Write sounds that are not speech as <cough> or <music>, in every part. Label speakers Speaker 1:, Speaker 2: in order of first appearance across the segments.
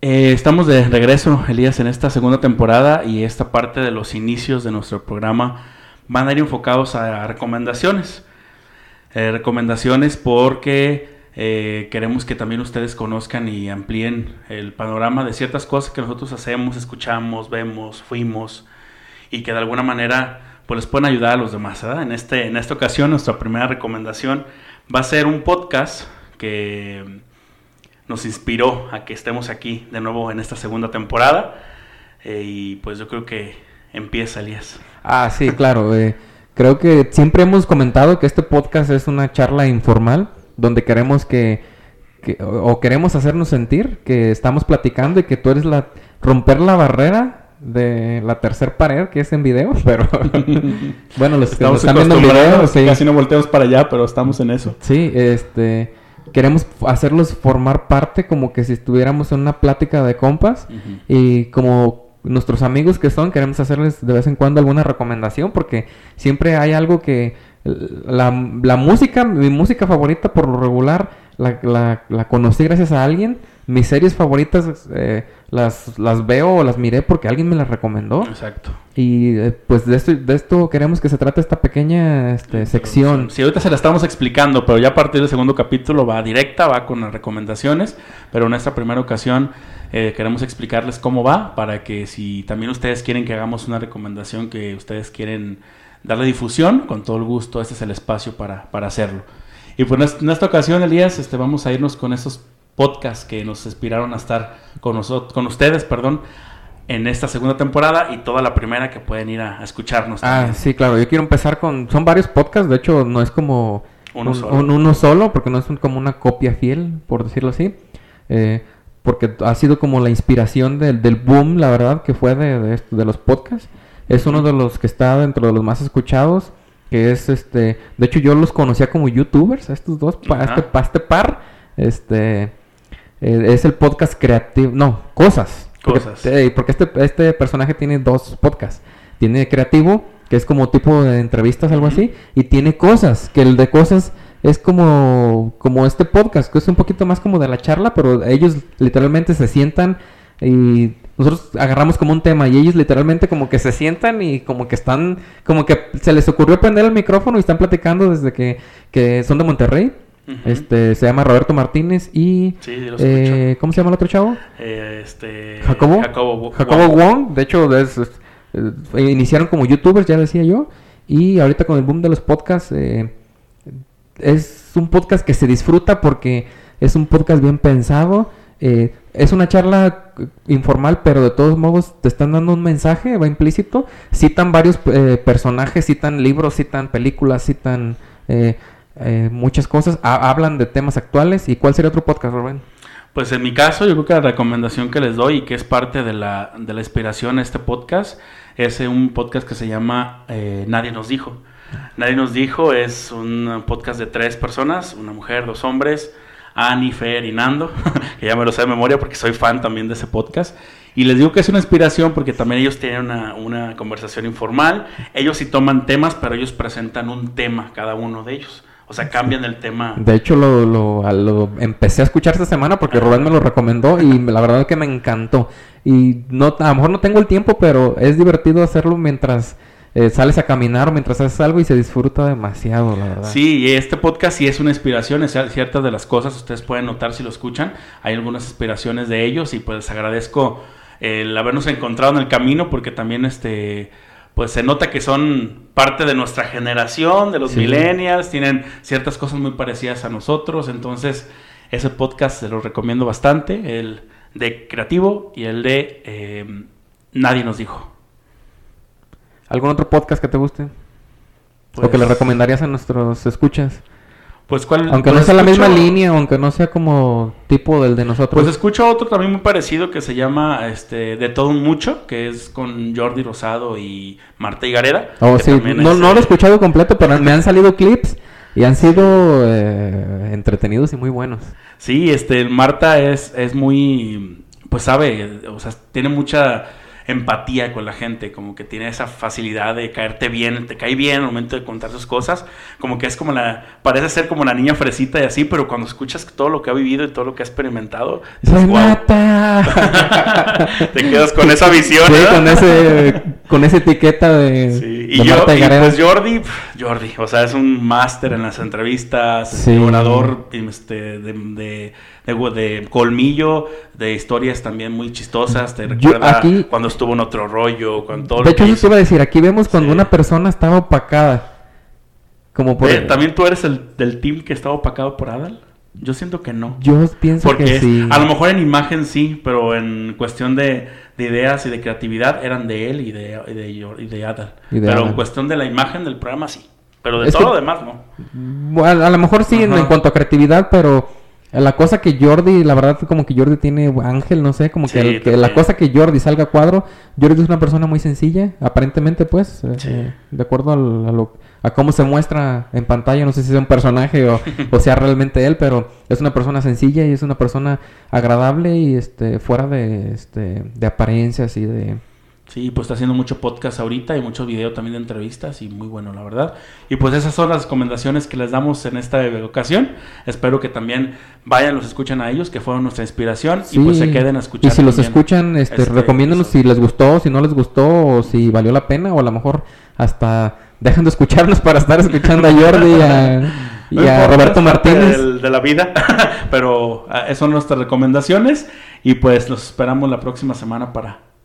Speaker 1: Eh, estamos de regreso, Elías, en esta segunda temporada y esta parte de los inicios de nuestro programa van a ir enfocados a recomendaciones. Eh, recomendaciones porque eh, queremos que también ustedes conozcan y amplíen el panorama de ciertas cosas que nosotros hacemos, escuchamos, vemos, fuimos y que de alguna manera pues les pueden ayudar a los demás. En, este, en esta ocasión nuestra primera recomendación va a ser un podcast que nos inspiró a que estemos aquí de nuevo en esta segunda temporada. Eh, y pues yo creo que empieza, Elías.
Speaker 2: Ah, sí, claro. Eh, creo que siempre hemos comentado que este podcast es una charla informal donde queremos que, o queremos hacernos sentir que estamos platicando y que tú eres la romper la barrera de la tercer pared que es en video, <laughs> pero bueno, los
Speaker 1: estamos que están viendo en video, casi no volteamos para allá, pero estamos en eso.
Speaker 2: Sí, este queremos hacerlos formar parte como que si estuviéramos en una plática de compas y como nuestros amigos que son, queremos hacerles de vez en cuando alguna recomendación porque siempre hay algo que la, la música, mi música favorita por lo regular, la, la, la conocí gracias a alguien mis series favoritas eh, las, las veo o las miré porque alguien me las recomendó.
Speaker 1: Exacto.
Speaker 2: Y eh, pues de esto, de esto queremos que se trate esta pequeña este, sección.
Speaker 1: Sí, ahorita se la estamos explicando, pero ya a partir del segundo capítulo va directa, va con las recomendaciones, pero en esta primera ocasión eh, queremos explicarles cómo va para que si también ustedes quieren que hagamos una recomendación que ustedes quieren darle difusión, con todo el gusto, este es el espacio para, para hacerlo. Y pues en esta ocasión, Elías, este, vamos a irnos con estos podcast que nos inspiraron a estar con nosotros, con ustedes, perdón, en esta segunda temporada y toda la primera que pueden ir a, escucharnos.
Speaker 2: Ah, sí, claro. Yo quiero empezar con, son varios podcasts, de hecho no es como uno, solo. uno solo, porque no es como una copia fiel, por decirlo así. Eh, porque ha sido como la inspiración del, del boom, la verdad, que fue de, de, de, los podcasts. Es uno de los que está dentro de los más escuchados, que es este, de hecho yo los conocía como youtubers, estos dos, para este, pa este par, este, eh, es el podcast creativo, no, cosas.
Speaker 1: Cosas.
Speaker 2: Porque, este, este personaje tiene dos podcasts. Tiene creativo, que es como tipo de entrevistas, algo así, y tiene cosas, que el de cosas es como, como este podcast, que es un poquito más como de la charla, pero ellos literalmente se sientan y nosotros agarramos como un tema y ellos literalmente como que se sientan y como que están, como que se les ocurrió prender el micrófono y están platicando desde que, que son de Monterrey este, se llama Roberto Martínez y... eh, ¿Cómo se llama el otro chavo?
Speaker 1: Eh, este...
Speaker 2: Jacobo. Jacobo, Wong. De hecho, es, eh, iniciaron como youtubers, ya decía yo. Y ahorita con el boom de los podcasts, eh, es un podcast que se disfruta porque es un podcast bien pensado. es una charla informal, pero de todos modos te están dando un mensaje, va implícito. Citan varios personajes, citan libros, citan películas, citan eh, muchas cosas, hablan de temas actuales. ¿Y cuál sería otro podcast, Rubén?
Speaker 1: Pues en mi caso, yo creo que la recomendación que les doy y que es parte de la, de la inspiración de este podcast es un podcast que se llama eh, Nadie nos dijo. Nadie nos dijo es un podcast de tres personas, una mujer, dos hombres, Ani, Fer y Nando, <laughs> que ya me lo sé de memoria porque soy fan también de ese podcast. Y les digo que es una inspiración porque también ellos tienen una, una conversación informal. Ellos sí toman temas, pero ellos presentan un tema cada uno de ellos. O sea, cambian el tema.
Speaker 2: De hecho, lo, lo, empecé a escuchar esta semana porque Rubén me lo recomendó y la verdad es que me encantó. Y no, a lo mejor no tengo el tiempo, pero es divertido hacerlo mientras eh, sales a caminar o mientras haces algo y se disfruta demasiado, la verdad.
Speaker 1: Sí, y este podcast sí es una inspiración, es ciertas de las cosas, ustedes pueden notar si lo escuchan, hay algunas inspiraciones de ellos y pues agradezco el habernos encontrado en el camino porque también este pues se nota que son parte de nuestra generación, de los millennials, tienen ciertas cosas muy parecidas a nosotros, entonces ese podcast se lo recomiendo bastante, el de Creativo y el de eh, Nadie nos dijo.
Speaker 2: ¿Algún otro podcast que te guste? ¿O que le pues recomendarías a nuestros escuchas?
Speaker 1: Pues cuál,
Speaker 2: aunque no sea la misma línea, aunque no sea como tipo del de nosotros.
Speaker 1: Pues escucho otro también muy parecido que se llama este de todo un mucho, que es con Jordi Rosado y Marta Higareda.
Speaker 2: Oh, sí. No, no lo he escuchado completo, pero me han salido clips y han sido eh, entretenidos y muy buenos.
Speaker 1: Sí, este Marta es, es muy pues sabe, o sea, tiene mucha empatía con la gente, como que tiene esa facilidad de caerte bien, te cae bien al momento de contar sus cosas, como que es como la, parece ser como la niña fresita y así, pero cuando escuchas todo lo que ha vivido y todo lo que ha experimentado, dices, <laughs> te quedas con esa visión.
Speaker 2: Sí, con, ese, con esa etiqueta de...
Speaker 1: Sí. Y, yo, y pues Jordi, Jordi, o sea, es un máster en las entrevistas, sí. orador este, de, de de, colmillo, de historias también muy chistosas. Te recuerda cuando estuvo en otro rollo, con todo
Speaker 2: De hecho, eso te iba a decir, aquí vemos cuando una persona estaba opacada. Como por...
Speaker 1: Eh, ¿También tú eres el del team que estaba opacado por Adal? Yo siento que no.
Speaker 2: Yo pienso que sí.
Speaker 1: A lo mejor en imagen sí, pero en cuestión de, ideas y de creatividad eran de él y de, y de, Adal. pero en cuestión de la imagen del programa sí. Pero de todo lo demás no.
Speaker 2: A lo mejor sí en, cuanto a creatividad, pero la cosa que Jordi, la verdad, como que Jordi tiene ángel, no sé, como que, la cosa que Jordi salga a cuadro, Jordi es una persona muy sencilla, aparentemente, pues, eh, de acuerdo a, cómo se muestra en pantalla, no sé si es un personaje o, <laughs> o, sea realmente él, pero es una persona sencilla y es una persona agradable y este fuera de, este, de apariencias y de
Speaker 1: Sí, pues está haciendo mucho podcast ahorita y muchos videos también de entrevistas y muy bueno, la verdad. Y pues esas son las recomendaciones que les damos en esta ocasión. Espero que también vayan, los escuchen a ellos, que fueron nuestra inspiración y pues se queden a escuchar.
Speaker 2: Y si los escuchan, este, recomiéndanos si les gustó, si no les gustó o si valió la pena o a lo mejor hasta dejan de escucharnos para estar escuchando a Jordi y a, <laughs> Roberto Martínez.
Speaker 1: de la vida, <laughs> pero ah, esas son nuestras recomendaciones y pues los esperamos la próxima semana para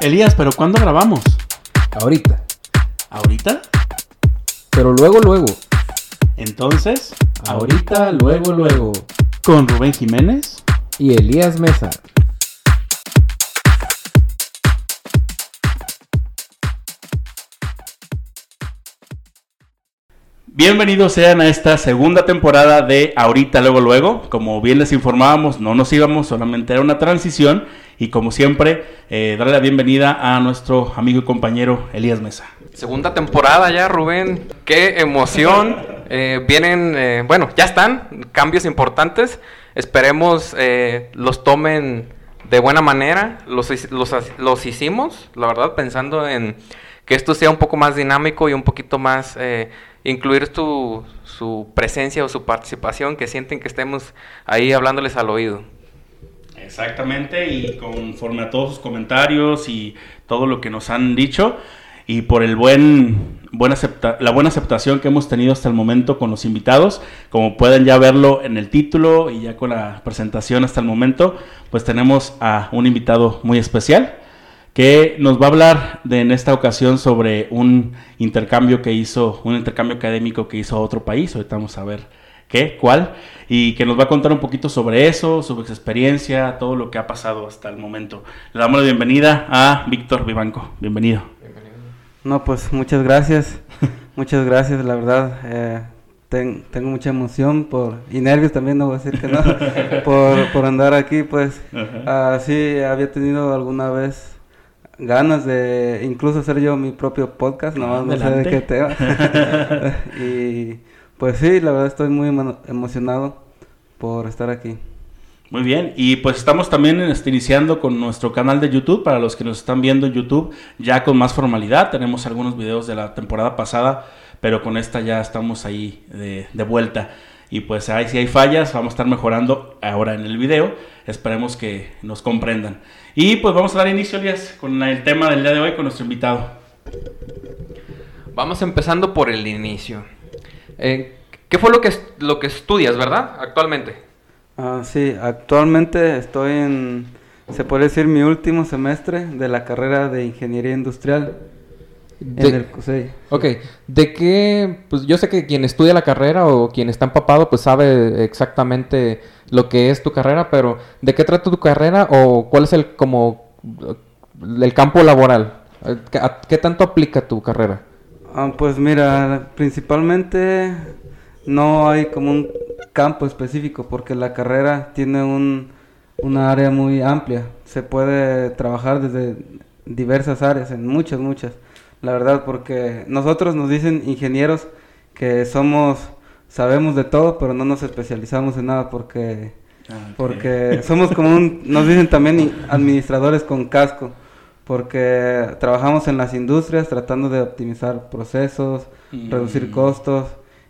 Speaker 1: Elías, ¿pero cuándo grabamos?
Speaker 2: Ahorita.
Speaker 1: ¿Ahorita?
Speaker 2: Pero luego, luego.
Speaker 1: Entonces,
Speaker 2: ahorita, luego, luego.
Speaker 1: Con Rubén Jiménez
Speaker 2: y Elías Mesa.
Speaker 1: Bienvenidos sean a esta segunda temporada de Ahorita, luego, luego. Como bien les informábamos, no nos íbamos, solamente era una transición. Y como siempre, eh, darle la bienvenida a nuestro amigo y compañero Elías Mesa.
Speaker 3: Segunda temporada ya, Rubén. Qué emoción. Eh, vienen, eh, bueno, ya están cambios importantes. Esperemos los tomen de buena manera. Los, los, los hicimos, la verdad, pensando en que esto sea un poco más dinámico y un poquito más incluir tu, su presencia o su participación, que sienten que estemos ahí hablándoles al oído.
Speaker 1: Exactamente, y conforme a todos sus comentarios y todo lo que nos han dicho, y por el buen, buen acepta la buena aceptación que hemos tenido hasta el momento con los invitados, como pueden ya verlo en el título y ya con la presentación hasta el momento, pues tenemos a un invitado muy especial que nos va a hablar de, en esta ocasión sobre un intercambio que hizo, un intercambio académico que hizo a otro país. Ahorita vamos a ver qué, cuál, y que nos va a contar un poquito sobre eso, sobre su experiencia, todo lo que ha pasado hasta el momento. Le damos la bienvenida a Víctor Vivanco. Bienvenido.
Speaker 4: No, pues muchas gracias. <laughs> muchas gracias, la verdad. Eh, tengo mucha emoción por, y nervios también, no voy a decir que no, <laughs> por, por andar aquí, pues. así había tenido alguna vez ganas de incluso hacer yo mi propio podcast, no, no sé de qué tema. <laughs> y pues sí, la verdad estoy muy emocionado por estar aquí.
Speaker 1: Muy bien, y pues estamos también este, iniciando con nuestro canal de YouTube, para los que nos están viendo en YouTube, ya con más formalidad, tenemos algunos videos de la temporada pasada, pero con esta ya estamos ahí de, de vuelta. Y pues ahí si hay fallas, vamos a estar mejorando ahora en el video, esperemos que nos comprendan. Y pues vamos a dar inicio, Elías, con el tema del día de hoy con nuestro invitado.
Speaker 3: Vamos empezando por el inicio. Eh, ¿Qué fue lo que, lo que estudias, verdad, actualmente?
Speaker 4: Ah, sí, actualmente estoy en, se puede decir, mi último semestre de la carrera de Ingeniería Industrial.
Speaker 2: en el CUSEI. Ok, ¿de qué? Pues yo sé que quien estudia la carrera o quien está empapado pues sabe exactamente lo que es tu carrera, pero ¿de qué trata tu carrera o cuál es el como el campo laboral? qué tanto aplica tu carrera?
Speaker 4: Ah, pues mira, principalmente no hay como un campo específico porque la carrera tiene un, una área muy amplia. Se puede trabajar desde diversas áreas, en muchas, muchas. La verdad, porque nosotros nos dicen ingenieros que somos, sabemos de todo, pero no nos especializamos en nada porque, ah, porque somos como un, nos dicen también administradores con casco, porque trabajamos en las industrias tratando de optimizar procesos, reducir costos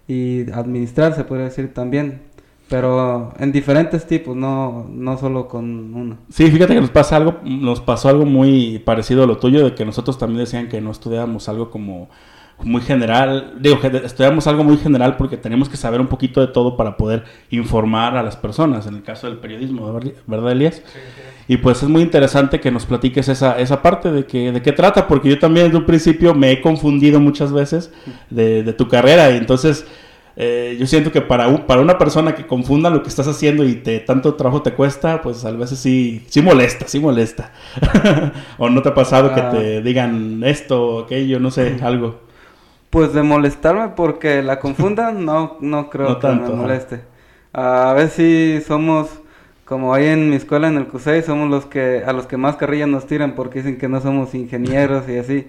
Speaker 4: y administrar, se podría decir también. Pero en diferentes tipos, no, no solo con uno.
Speaker 1: Sí, fíjate que nos pasa algo, nos pasó algo muy parecido a lo tuyo, de que nosotros también decían que no estudiábamos algo como muy general, digo, estudiamos algo muy general porque tenemos que saber un poquito de todo para poder informar a las personas, en el caso del periodismo, ¿verdad, Elías? Y pues es muy interesante que nos platiques esa, esa parte de, que, de qué trata, porque yo también desde un principio me he confundido muchas veces de, de tu carrera, y entonces eh, yo siento que para, para una persona que confunda lo que estás haciendo y te, tanto trabajo te cuesta, pues a veces sí, sí molesta, sí molesta. <laughs> o no te ha pasado que te ah. digan esto o aquello, no sé, algo.
Speaker 4: Pues de molestarme porque la confundan, <laughs> no, no creo que me moleste. A ver si somos, como ahí en mi escuela en el CUSEI, somos los que, a los que más carrilla nos tiran porque dicen que no somos ingenieros y así.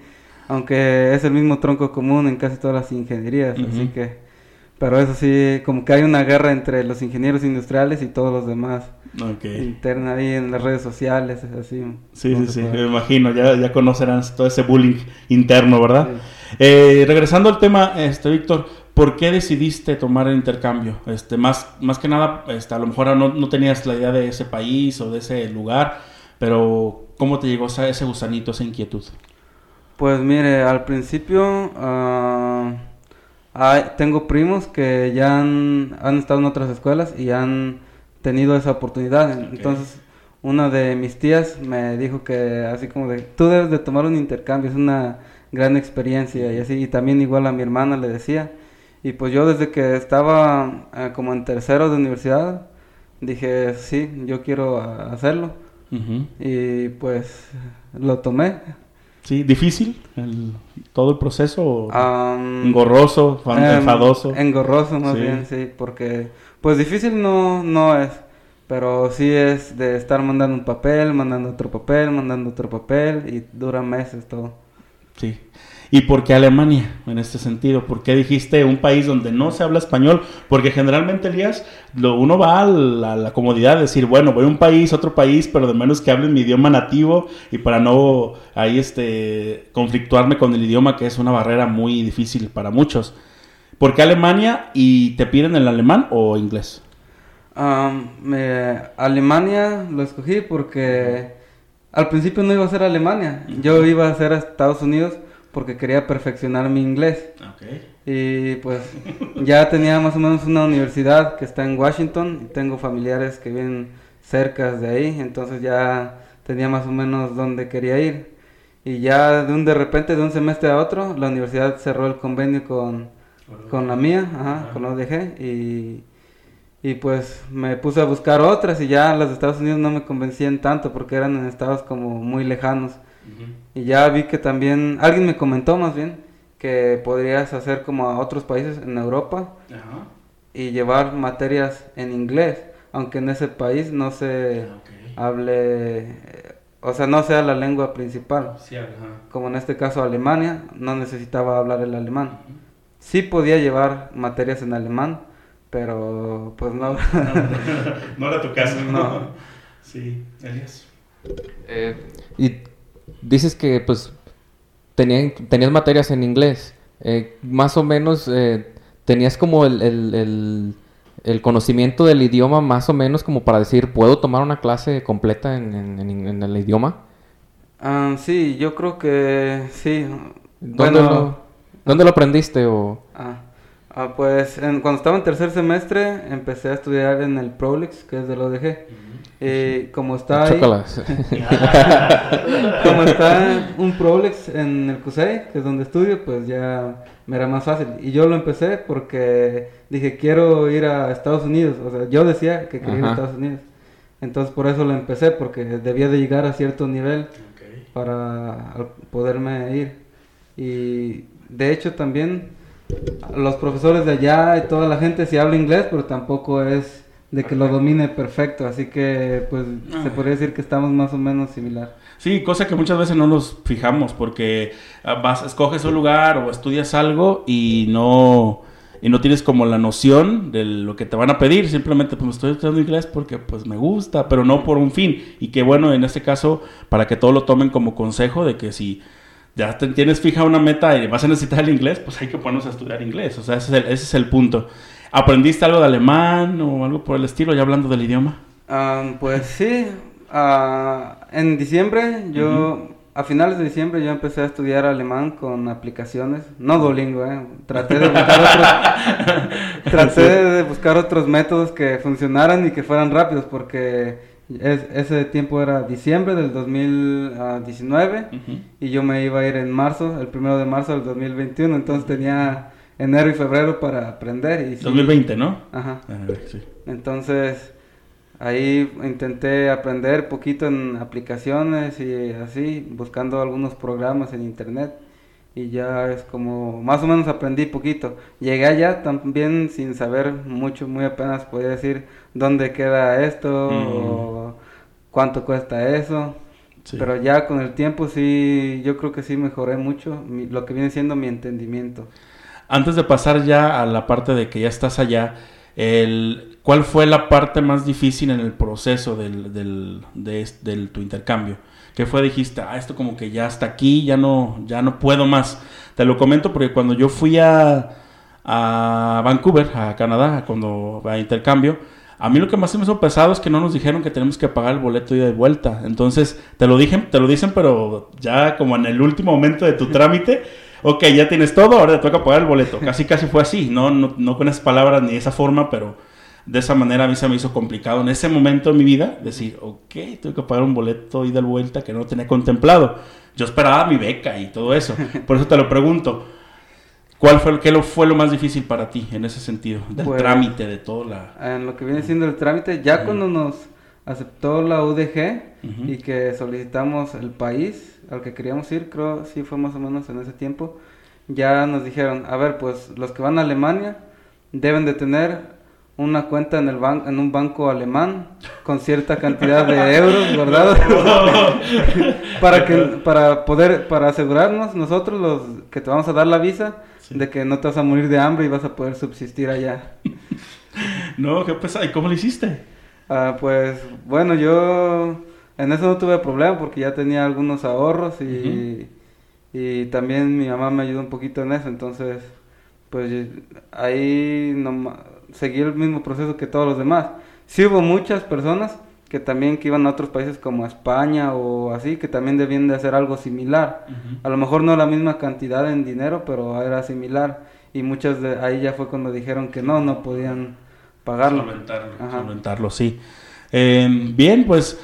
Speaker 4: Aunque es el mismo tronco común en casi todas las ingenierías, así que... Pero eso sí, como que hay una guerra entre los ingenieros industriales y todos los demás. Interna ahí en las redes sociales, así.
Speaker 1: Sí, sí, sí, me imagino, ya, ya conocerán todo ese bullying interno, ¿verdad? Eh, regresando al tema, este, Víctor, ¿por qué decidiste tomar el intercambio? Este, más, más que nada, este, a lo mejor no, no tenías la idea de ese país o de ese lugar, pero ¿cómo te llegó ese gusanito, esa inquietud?
Speaker 4: Pues mire, al principio... Uh tengo primos que ya han, estado en otras escuelas y han tenido esa oportunidad. Entonces, una de mis tías me dijo que así como de, tú debes de tomar un intercambio, es una gran experiencia y así. Y también igual a mi hermana le decía. Y pues yo desde que estaba eh, como en tercero de universidad, dije, sí, yo quiero hacerlo. Y pues lo tomé.
Speaker 1: Sí, difícil todo el proceso, engorroso, em, enfadoso.
Speaker 4: Engorroso más bien, sí, porque pues difícil no no es, pero sí es de estar mandando un papel, mandando otro papel, mandando otro papel y dura meses todo.
Speaker 1: Sí. ¿Y por qué Alemania en este sentido? ¿Por qué dijiste un país donde no se habla español? Porque generalmente, Elías, lo, uno va a la, comodidad de decir, bueno, voy a un país, otro país, pero de menos que hablen mi idioma nativo y para no ahí este, conflictuarme con el idioma, que es una barrera muy difícil para muchos. ¿Por qué Alemania y te piden el alemán o inglés?
Speaker 4: Alemania lo escogí porque al principio no iba a ser Alemania, yo iba a ser a Estados Unidos porque quería perfeccionar mi inglés. Y pues ya tenía más o menos una universidad que está en Washington y tengo familiares que viven cerca de ahí, entonces ya tenía más o menos dónde quería ir. Y ya de un de repente, de un semestre a otro, la universidad cerró el convenio con, con la mía, ajá, con la ODG, y, y pues me puse a buscar otras y ya las de Estados Unidos no me convencían tanto porque eran en estados como muy lejanos. Y ya vi que también, alguien me comentó más bien, que podrías hacer como a otros países en Europa y llevar materias en inglés, aunque en ese país no se ah, hable o sea, no sea la lengua principal. Como en este caso Alemania, no necesitaba hablar el alemán. Sí podía llevar materias en alemán, pero pues no. <laughs>
Speaker 1: no, era tu caso. No. Sí, Elias.
Speaker 3: Eh, y dices que pues tenían, tenías materias en inglés. Eh, más o menos eh, tenías como el, el, conocimiento del idioma más o menos como para decir, ¿puedo tomar una clase completa en, en, el idioma?
Speaker 4: Ah, sí, yo creo que sí.
Speaker 3: ¿Dónde, lo, ¿dónde lo aprendiste? O...
Speaker 4: Ah, ah pues cuando estaba en tercer semestre empecé a estudiar en el Prolix, que es de lo dejé. Eh, como está ahí, <laughs> como está un Prolex en el CUSEI, que es donde estudio, pues ya me era más fácil. Y yo lo empecé porque dije, quiero ir a Estados Unidos. O sea, yo decía que quería ir a Estados Unidos. Entonces por eso lo empecé, porque debía de llegar a cierto nivel para poderme ir. Y de hecho también los profesores de allá y toda la gente sí habla inglés, pero tampoco es de que lo domine perfecto, así que pues se podría decir que estamos más o menos similar.
Speaker 1: Sí, cosa que muchas veces no nos fijamos porque ah, vas, escoges un lugar o estudias algo y no y no tienes como la noción de lo que te van a pedir, simplemente pues estoy estudiando inglés porque pues me gusta, pero no por un fin. Y que bueno, en este caso, para que todo lo tomen como consejo de que si ya tienes fija una meta y vas a necesitar el inglés, pues hay que ponernos a estudiar inglés. O sea, ese es el, ese es el punto. ¿Aprendiste algo de alemán o algo por el estilo, ya hablando del idioma?
Speaker 4: Ah, pues sí, ah, en diciembre yo, a finales de diciembre yo empecé a estudiar alemán con aplicaciones, no Duolingo, eh, traté de buscar otros, <laughs> traté de buscar otros métodos que funcionaran y que fueran rápidos porque ese tiempo era diciembre del 2019 y yo me iba a ir en marzo, el primero de marzo del 2021, entonces tenía enero y febrero para aprender. Y
Speaker 1: 2020, ¿no?
Speaker 4: Ajá. sí. Entonces, ahí intenté aprender poquito en aplicaciones y así, buscando algunos programas en internet. Y ya es como, más o menos aprendí poquito. Llegué allá también sin saber mucho, muy apenas podía decir dónde queda esto o cuánto cuesta eso. Pero ya con el tiempo sí, yo creo que sí mejoré mucho lo que viene siendo mi entendimiento.
Speaker 1: Antes de pasar ya a la parte de que ya estás allá, el, ¿cuál fue la parte más difícil en el proceso del, del, de, tu intercambio? ¿Qué fue? Dijiste, ah, esto como que ya está aquí, ya no, ya no puedo más. Te lo comento porque cuando yo fui a, a Vancouver, a Canadá, cuando a intercambio, a mí lo que más se me hizo pesado es que no nos dijeron que tenemos que pagar el boleto ida y vuelta. Entonces, te lo, dije, te lo dicen, pero ya como en el último momento de tu trámite <laughs> ok, ya tienes todo, ahora te toca pagar el boleto. Casi, casi fue así, no, no, con esas palabras ni esa forma, pero de esa manera a mí se me hizo complicado en ese momento de mi vida decir, ok, tengo que pagar un boleto ida y vuelta que no tenía contemplado. Yo esperaba mi beca y todo eso. Por eso te lo pregunto. ¿Cuál fue, qué lo, fue lo más difícil para ti en ese sentido? Del pues, trámite, de todo la...
Speaker 4: En lo que viene siendo el trámite, ya cuando nos aceptó la UDG y que solicitamos el país, al que queríamos ir, creo sí fue más o menos en ese tiempo, ya nos dijeron, a ver, pues los que van a Alemania deben de tener una cuenta en el ban en un banco alemán con cierta cantidad de <laughs> euros guardados <laughs> para que para poder para asegurarnos nosotros los que te vamos a dar la visa de que no te vas a morir de hambre y vas a poder subsistir allá. <laughs>
Speaker 1: no, qué pesado. ¿Y cómo lo hiciste?
Speaker 4: Ah, pues bueno, yo en eso no tuve problema porque ya tenía algunos ahorros y, y también mi mamá me ayudó un poquito en eso, entonces pues ahí no, seguí el mismo proceso que todos los demás. Sí hubo muchas personas que también que iban a otros países como España o así, que también debían de hacer algo similar. A lo mejor no la misma cantidad en dinero, pero era similar. Y muchas de ahí ya fue cuando dijeron que no, no podían pagarlo.
Speaker 1: Solventarlo, solventarlo sí. Eh, bien, pues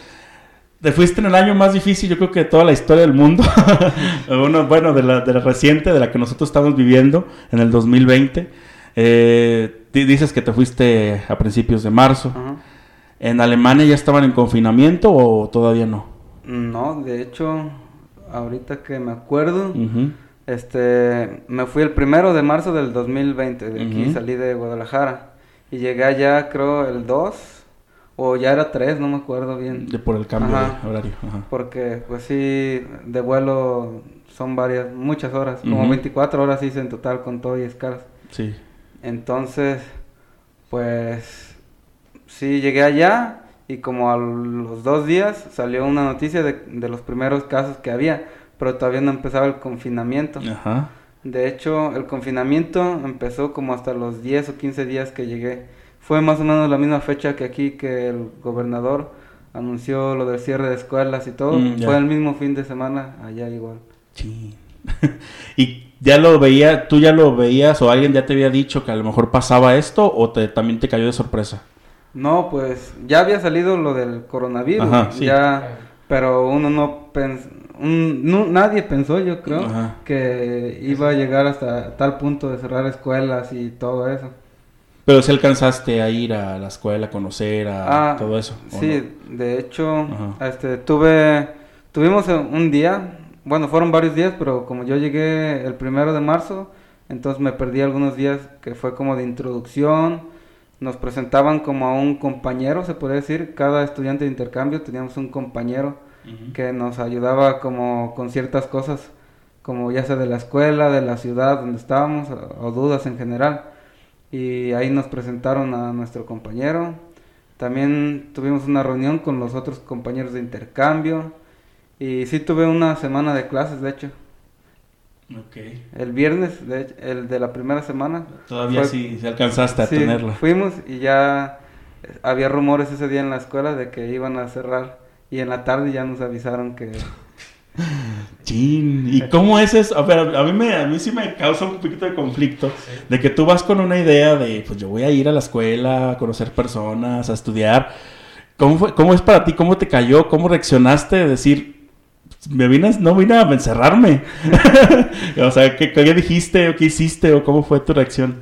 Speaker 1: te fuiste en el año más difícil, yo creo que de toda la historia del mundo. <laughs> Uno, bueno, de la, de la, reciente, de la que nosotros estamos viviendo en el 2020. Eh, dices que te fuiste a principios de marzo. ¿En Alemania ya estaban en confinamiento o todavía no?
Speaker 4: No, de hecho, ahorita que me acuerdo, este, me fui el primero de marzo del 2020. De aquí salí de Guadalajara y llegué allá, creo, el 2 o ya era tres, no me acuerdo bien.
Speaker 1: De por el cambio de horario. Ajá.
Speaker 4: Porque, pues sí, de vuelo son varias, muchas horas, como 24 horas hice en total con todo y escalas.
Speaker 1: Sí.
Speaker 4: Entonces, pues sí, llegué allá y como a los dos días salió una noticia de, de los primeros casos que había, pero todavía no empezaba el confinamiento.
Speaker 1: Ajá.
Speaker 4: De hecho, el confinamiento empezó como hasta los 10 o 15 días que llegué. Fue más o menos la misma fecha que aquí que el gobernador anunció lo del cierre de escuelas y todo.
Speaker 1: Mm.
Speaker 4: Fue el mismo fin de semana allá igual.
Speaker 1: Sí. <laughs> y ya lo veía, tú ya lo veías o alguien ya te había dicho que a lo mejor pasaba esto o te, también te cayó de sorpresa.
Speaker 4: No, pues ya había salido lo del coronavirus,
Speaker 1: Ajá, sí.
Speaker 4: ya, pero uno no pensó, nadie pensó, yo creo,
Speaker 1: Ajá.
Speaker 4: que iba a llegar hasta tal punto de cerrar escuelas y todo eso.
Speaker 1: Pero si alcanzaste a ir a la escuela, a conocer, a
Speaker 4: Ah,
Speaker 1: todo eso. ¿o
Speaker 4: Sí, de hecho,
Speaker 1: Ajá.
Speaker 4: este, tuve, tuvimos un día, bueno, fueron varios días, pero como yo llegué el primero de marzo, entonces me perdí algunos días que fue como de introducción, nos presentaban como a un compañero, se podría decir, cada estudiante de intercambio teníamos un compañero que nos ayudaba como con ciertas cosas, como ya sea de la escuela, de la ciudad donde estábamos, o, o dudas en general. Y ahí nos presentaron a nuestro compañero. También tuvimos una reunión con los otros compañeros de intercambio. Y sí tuve una semana de clases, de hecho.
Speaker 1: Ok.
Speaker 4: El viernes, de hecho, el de la primera semana.
Speaker 1: Todavía
Speaker 4: Fue-
Speaker 1: sí, sí alcanzaste a
Speaker 4: Sí,
Speaker 1: tenerla.
Speaker 4: Fuimos y ya eh, había rumores ese día en la escuela de que iban a cerrar. Y en la tarde ya nos avisaron que <laughs>
Speaker 1: Chin, ¿y cómo es eso? A ver, a mí, me, a mí sí me causa un poquito de conflicto de que tú vas con una idea de, pues yo voy a ir a la escuela, a conocer personas, a estudiar. ¿Cómo, fue, ¿Cómo es para ti? ¿Cómo te cayó? ¿Cómo reaccionaste de decir, me vine, no vine a encerrarme? <laughs> o sea, ¿qué, ¿qué dijiste o qué hiciste o cómo fue tu reacción?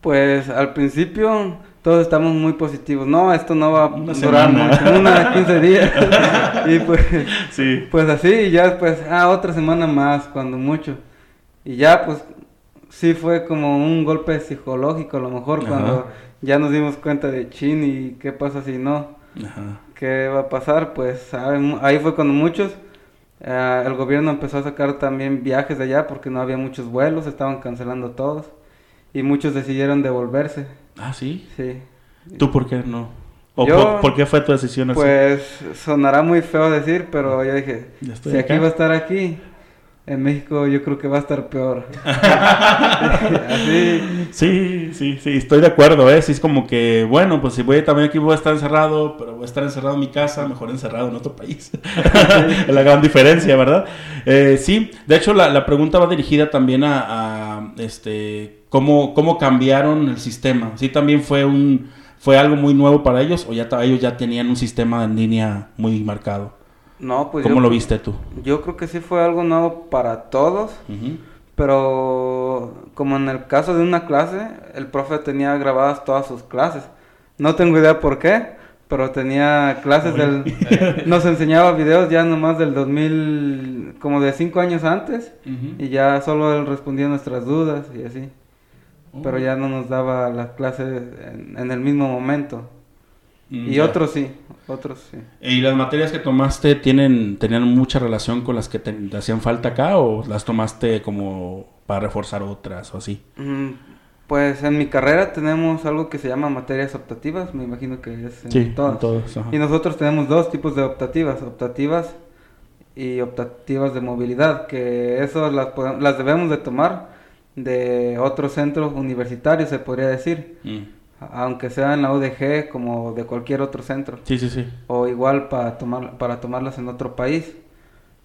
Speaker 4: Pues al principio todos estamos muy positivos. No, esto no va a
Speaker 1: Una
Speaker 4: durar mucho, una 15 días. <laughs> y pues,
Speaker 1: Sí.
Speaker 4: pues así, y ya después, ah, otra semana más, cuando mucho. Y ya pues sí fue como un golpe psicológico a lo mejor
Speaker 1: Ajá.
Speaker 4: cuando ya nos dimos cuenta de chin y qué pasa si no,
Speaker 1: Ajá.
Speaker 4: qué va a pasar. Pues ahí ahí fue cuando muchos, eh, el gobierno empezó a sacar también viajes de allá porque no había muchos vuelos, estaban cancelando todos. Y muchos decidieron devolverse.
Speaker 1: Ah, sí.
Speaker 4: Sí.
Speaker 1: ¿Tú por qué no? ¿O
Speaker 4: Yo,
Speaker 1: por, por qué fue tu decisión así?
Speaker 4: Pues sonará muy feo decir, pero yo dije, si aquí va a estar aquí, en México yo creo que va a estar peor. <laughs> Así,
Speaker 1: Sí, sí, sí, estoy de acuerdo, ¿eh? Sí, es como que, bueno, pues si voy también aquí voy a estar encerrado, pero voy a estar encerrado en mi casa, mejor encerrado en otro país. <laughs> es la gran diferencia, ¿verdad? Eh, sí, de hecho la, la pregunta va dirigida también a, a, este, cómo, cómo cambiaron el sistema. Sí, también fue un, fue algo muy nuevo para ellos o ya ellos ya tenían un sistema en línea muy marcado.
Speaker 4: No, pues
Speaker 1: ¿Cómo
Speaker 4: yo,
Speaker 1: lo viste tú?
Speaker 4: yo creo que sí fue algo nuevo para todos, pero como en el caso de una clase, el profe tenía grabadas todas sus clases. No tengo idea por qué, pero tenía clases del... <laughs> Nos enseñaba videos ya nomás del 2000, como de cinco años antes. Y ya solo él respondía nuestras dudas y así. Pero
Speaker 1: Oh.
Speaker 4: ya no nos daba las clases en, en el mismo momento. Y
Speaker 1: ya.
Speaker 4: otros sí, otros sí.
Speaker 1: ¿Y las materias que tomaste tienen tenían mucha relación con las que te, te hacían falta acá o las tomaste como para reforzar otras o así?
Speaker 4: Mm, Pues en mi carrera tenemos algo que se llama materias optativas, me imagino que es en
Speaker 1: Sí, en
Speaker 4: todas.
Speaker 1: todos.
Speaker 4: Y nosotros tenemos dos tipos de optativas, optativas y optativas de movilidad, que eso las, podem- las debemos de tomar de otros centros universitarios, se podría decir.
Speaker 1: Mm.
Speaker 4: Aunque sea en la UDG como de cualquier otro centro
Speaker 1: Sí, sí, sí.
Speaker 4: o igual para tomar para tomarlas en otro país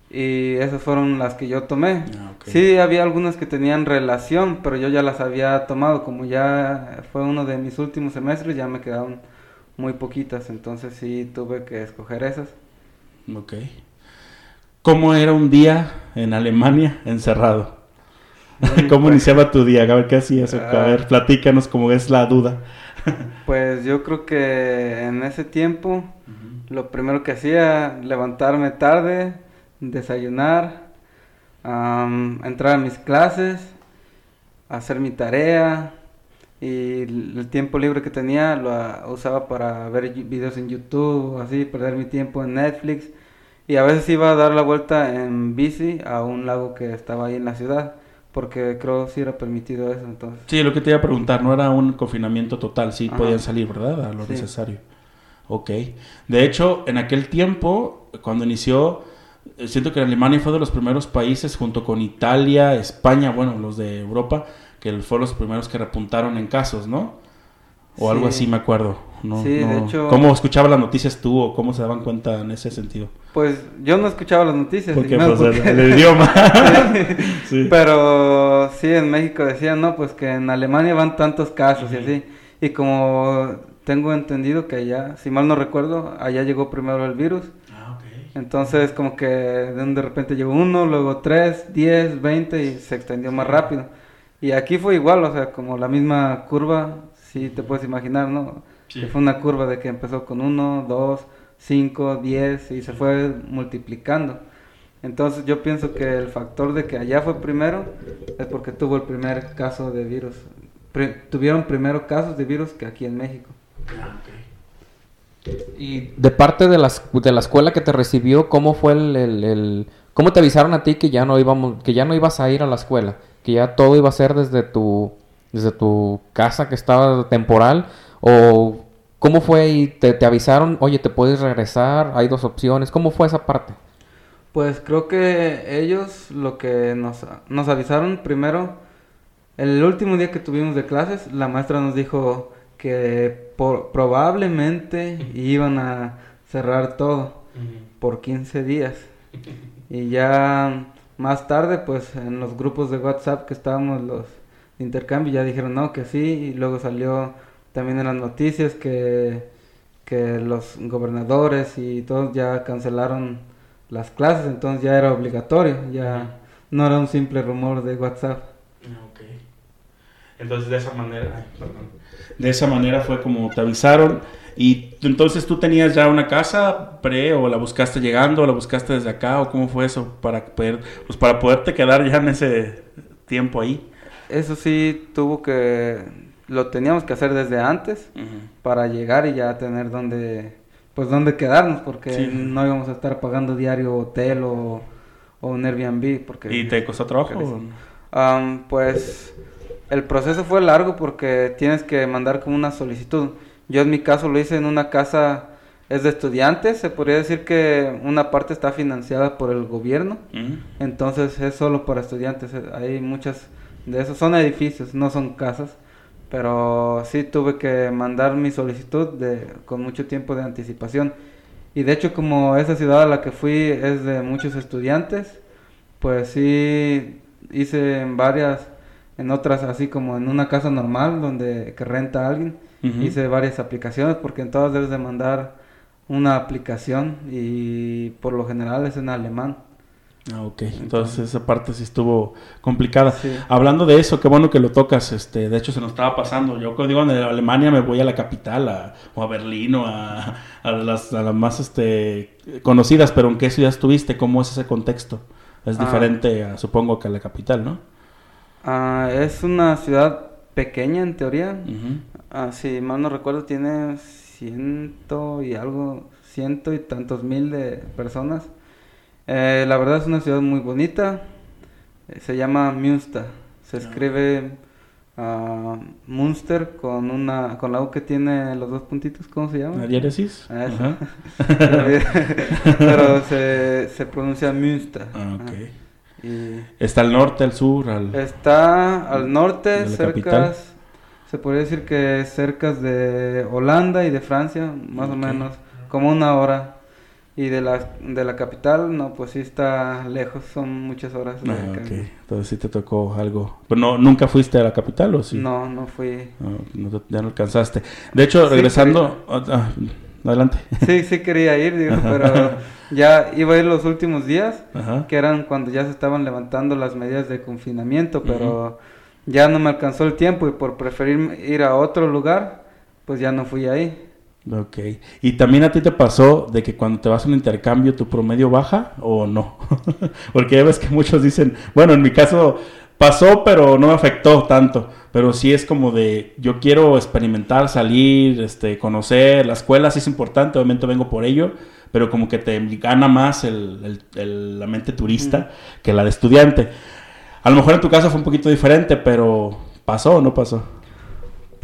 Speaker 4: y esas fueron las que yo tomé
Speaker 1: Ah, ok.
Speaker 4: sí había algunas que tenían relación pero yo ya las había tomado como ya fue uno de mis últimos semestres ya me quedaron muy poquitas entonces sí tuve que escoger esas
Speaker 1: Ok. ¿Cómo era un día en Alemania encerrado? <laughs> ¿Cómo iniciaba tu día? A ver, ¿qué hacías? A ver,
Speaker 4: Ah.
Speaker 1: platícanos cómo es la duda. <laughs>
Speaker 4: pues yo creo que en ese tiempo Lo primero que hacía, levantarme tarde, desayunar, am, entrar a mis clases, hacer mi tarea, y el tiempo libre que tenía lo usaba para ver videos en YouTube, así, perder mi tiempo en Netflix. Y a veces iba a dar la vuelta en bici a un lago que estaba ahí en la ciudad, porque creo que sí era permitido eso entonces.
Speaker 1: Sí, lo que te iba a preguntar, no era un confinamiento total, sí podían salir, ¿verdad? A lo necesario. Ok. De hecho, en aquel tiempo, cuando inició, eh, siento que Alemania fue de los primeros países, junto con Italia, España, bueno, los de Europa, que fueron los primeros que repuntaron en casos, ¿no? O algo así me acuerdo. No, sí, de hecho... ¿Cómo escuchaba las noticias tú o cómo se daban cuenta en ese sentido?
Speaker 4: Pues yo no escuchaba las noticias.
Speaker 1: Porque, pues, el, idioma. <laughs> <laughs>
Speaker 4: sí. Pero sí, en México decían, no, pues que en Alemania van tantos casos y así. Y como tengo entendido que allá, si mal no recuerdo, allá llegó primero el virus. Ah, Entonces como que de repente llegó uno, luego tres, diez, veinte y se extendió más rápido. Y aquí fue igual, o sea, como la misma curva, si te puedes imaginar, ¿no? Que fue una curva de que empezó con 1, 2, 5, 10 y se fue multiplicando. Entonces yo pienso que el factor de que allá fue primero es porque tuvo el primer caso de virus. tuvieron primero casos de virus que aquí en México. Ah,
Speaker 2: y de parte de, las, de la escuela que te recibió, ¿cómo fue el, el, cómo te avisaron a ti que ya no íbamos, que ya no ibas a ir a la escuela? que ya todo iba a ser desde tu, desde tu casa que estaba temporal, o cómo fue y te, avisaron, oye, te puedes regresar, hay dos opciones, ¿cómo fue esa parte?
Speaker 4: Pues creo que ellos lo que nos, nos avisaron primero, el último día que tuvimos de clases, la maestra nos dijo que probablemente <laughs> iban a cerrar todo por 15 días. Y ya más tarde, pues en los grupos de WhatsApp que estábamos los de intercambio ya dijeron no, que sí, y luego salió también en las noticias que, que los gobernadores y todos ya cancelaron las clases, entonces ya era obligatorio, ya no era un simple rumor de WhatsApp.
Speaker 1: Ah, entonces de esa manera, de esa manera fue como te avisaron y entonces tú tenías ya una casa pre o la buscaste llegando o la buscaste desde acá o cómo fue eso para poder pues para poderte quedar ya en ese tiempo ahí.
Speaker 4: Eso sí tuvo que lo teníamos que hacer desde antes para llegar y ya tener donde pues donde quedarnos porque no íbamos a estar pagando diario hotel o, o un Airbnb porque
Speaker 1: ¿Y te costó trabajo?
Speaker 4: pues el proceso fue largo porque tienes que mandar como una solicitud. Yo en mi caso lo hice en una casa, es de estudiantes, se podría decir que una parte está financiada por el gobierno, entonces es solo para estudiantes, eh, hay muchas de esos, son edificios, no son casas, pero sí tuve que mandar mi solicitud de, con mucho tiempo de anticipación. Y de hecho como esa ciudad a la que fui es de muchos estudiantes, pues sí hice en varias, en otras así como en una casa normal donde que renta alguien Hice varias aplicaciones porque en todas debes de mandar una aplicación y por lo general es en alemán.
Speaker 1: Ah, ok. Entonces, esa parte sí estuvo complicada. Hablando de eso, qué bueno que lo tocas. Este, de hecho, se nos estaba pasando. Yo cuando digo en Alemania me voy a la capital, o a Berlín, o a, las, a las más este, conocidas, pero ¿en qué ciudad estuviste? ¿Cómo es ese contexto? Es ah. diferente, supongo, que a la capital, ¿no?
Speaker 4: Ah, es una ciudad pequeña en teoría. Ah, si mal no recuerdo, tiene ciento y algo, ciento y tantos mil de personas. Eh, la verdad es una ciudad muy bonita. Eh, se llama Münster. Se ah. escribe uh, Münster con una con la U que tiene los dos puntitos. ¿Cómo se llama?
Speaker 1: La diéresis.
Speaker 4: Ah, <laughs> Pero se, se pronuncia Münster.
Speaker 1: Ah, okay. ¿Está al norte, al sur? Al...
Speaker 4: Está al norte, cerca se podría decir que cerca de Holanda y de Francia, más o menos, como una hora. Y de la, de la capital, no, pues sí está lejos, son muchas horas.
Speaker 1: Ah, ok, entonces sí te tocó algo. ¿Pero no, nunca fuiste a la capital o sí?
Speaker 4: No, no fui.
Speaker 1: Ah, ya no alcanzaste. De hecho, regresando... Ah, adelante.
Speaker 4: Sí, sí quería ir, digo, pero ya iba a ir los últimos días, que eran cuando ya se estaban levantando las medidas de confinamiento, pero ya no me alcanzó el tiempo y por preferir ir a otro lugar, pues ya no fui ahí.
Speaker 1: Ok. ¿Y también a ti te pasó de que cuando te vas a un intercambio tu promedio baja o no? <laughs> Porque ya ves que muchos dicen, bueno, en mi caso pasó, pero no me afectó tanto. Pero sí es como de, yo quiero experimentar, salir, este, conocer. La escuela sí es importante, obviamente vengo por ello, pero como que te gana más el, la mente turista que la de estudiante. A lo mejor en tu caso fue un poquito diferente, pero ¿pasó o no pasó?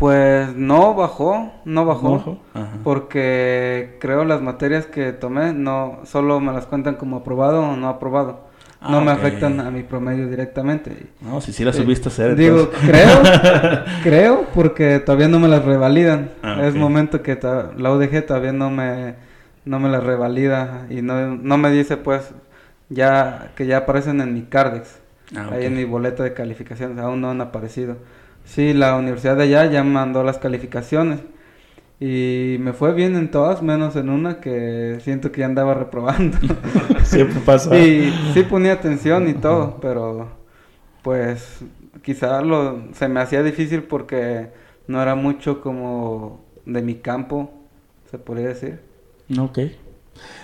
Speaker 4: Pues no bajó, no bajó, porque creo las materias que tomé no solo me las cuentan como aprobado o no aprobado. no ah, me afectan a mi promedio directamente.
Speaker 1: No, si sí las subiste a hacer.
Speaker 4: Digo, creo, <laughs> creo, porque todavía no me las revalidan. Ah, es momento que la UDG todavía no me, no me las revalida y no, no me dice pues ya que ya aparecen en mi Cardex, ah, ahí en mi boleto de calificaciones, aún no han aparecido. Sí, la universidad de allá ya mandó las calificaciones. Y me fue bien en todas, menos en una que siento que ya andaba reprobando. <laughs>
Speaker 1: Siempre pasa.
Speaker 4: Y sí ponía atención y todo, pero pues quizá lo, se me hacía difícil porque no era mucho como de mi campo, se podría decir.
Speaker 1: Ok.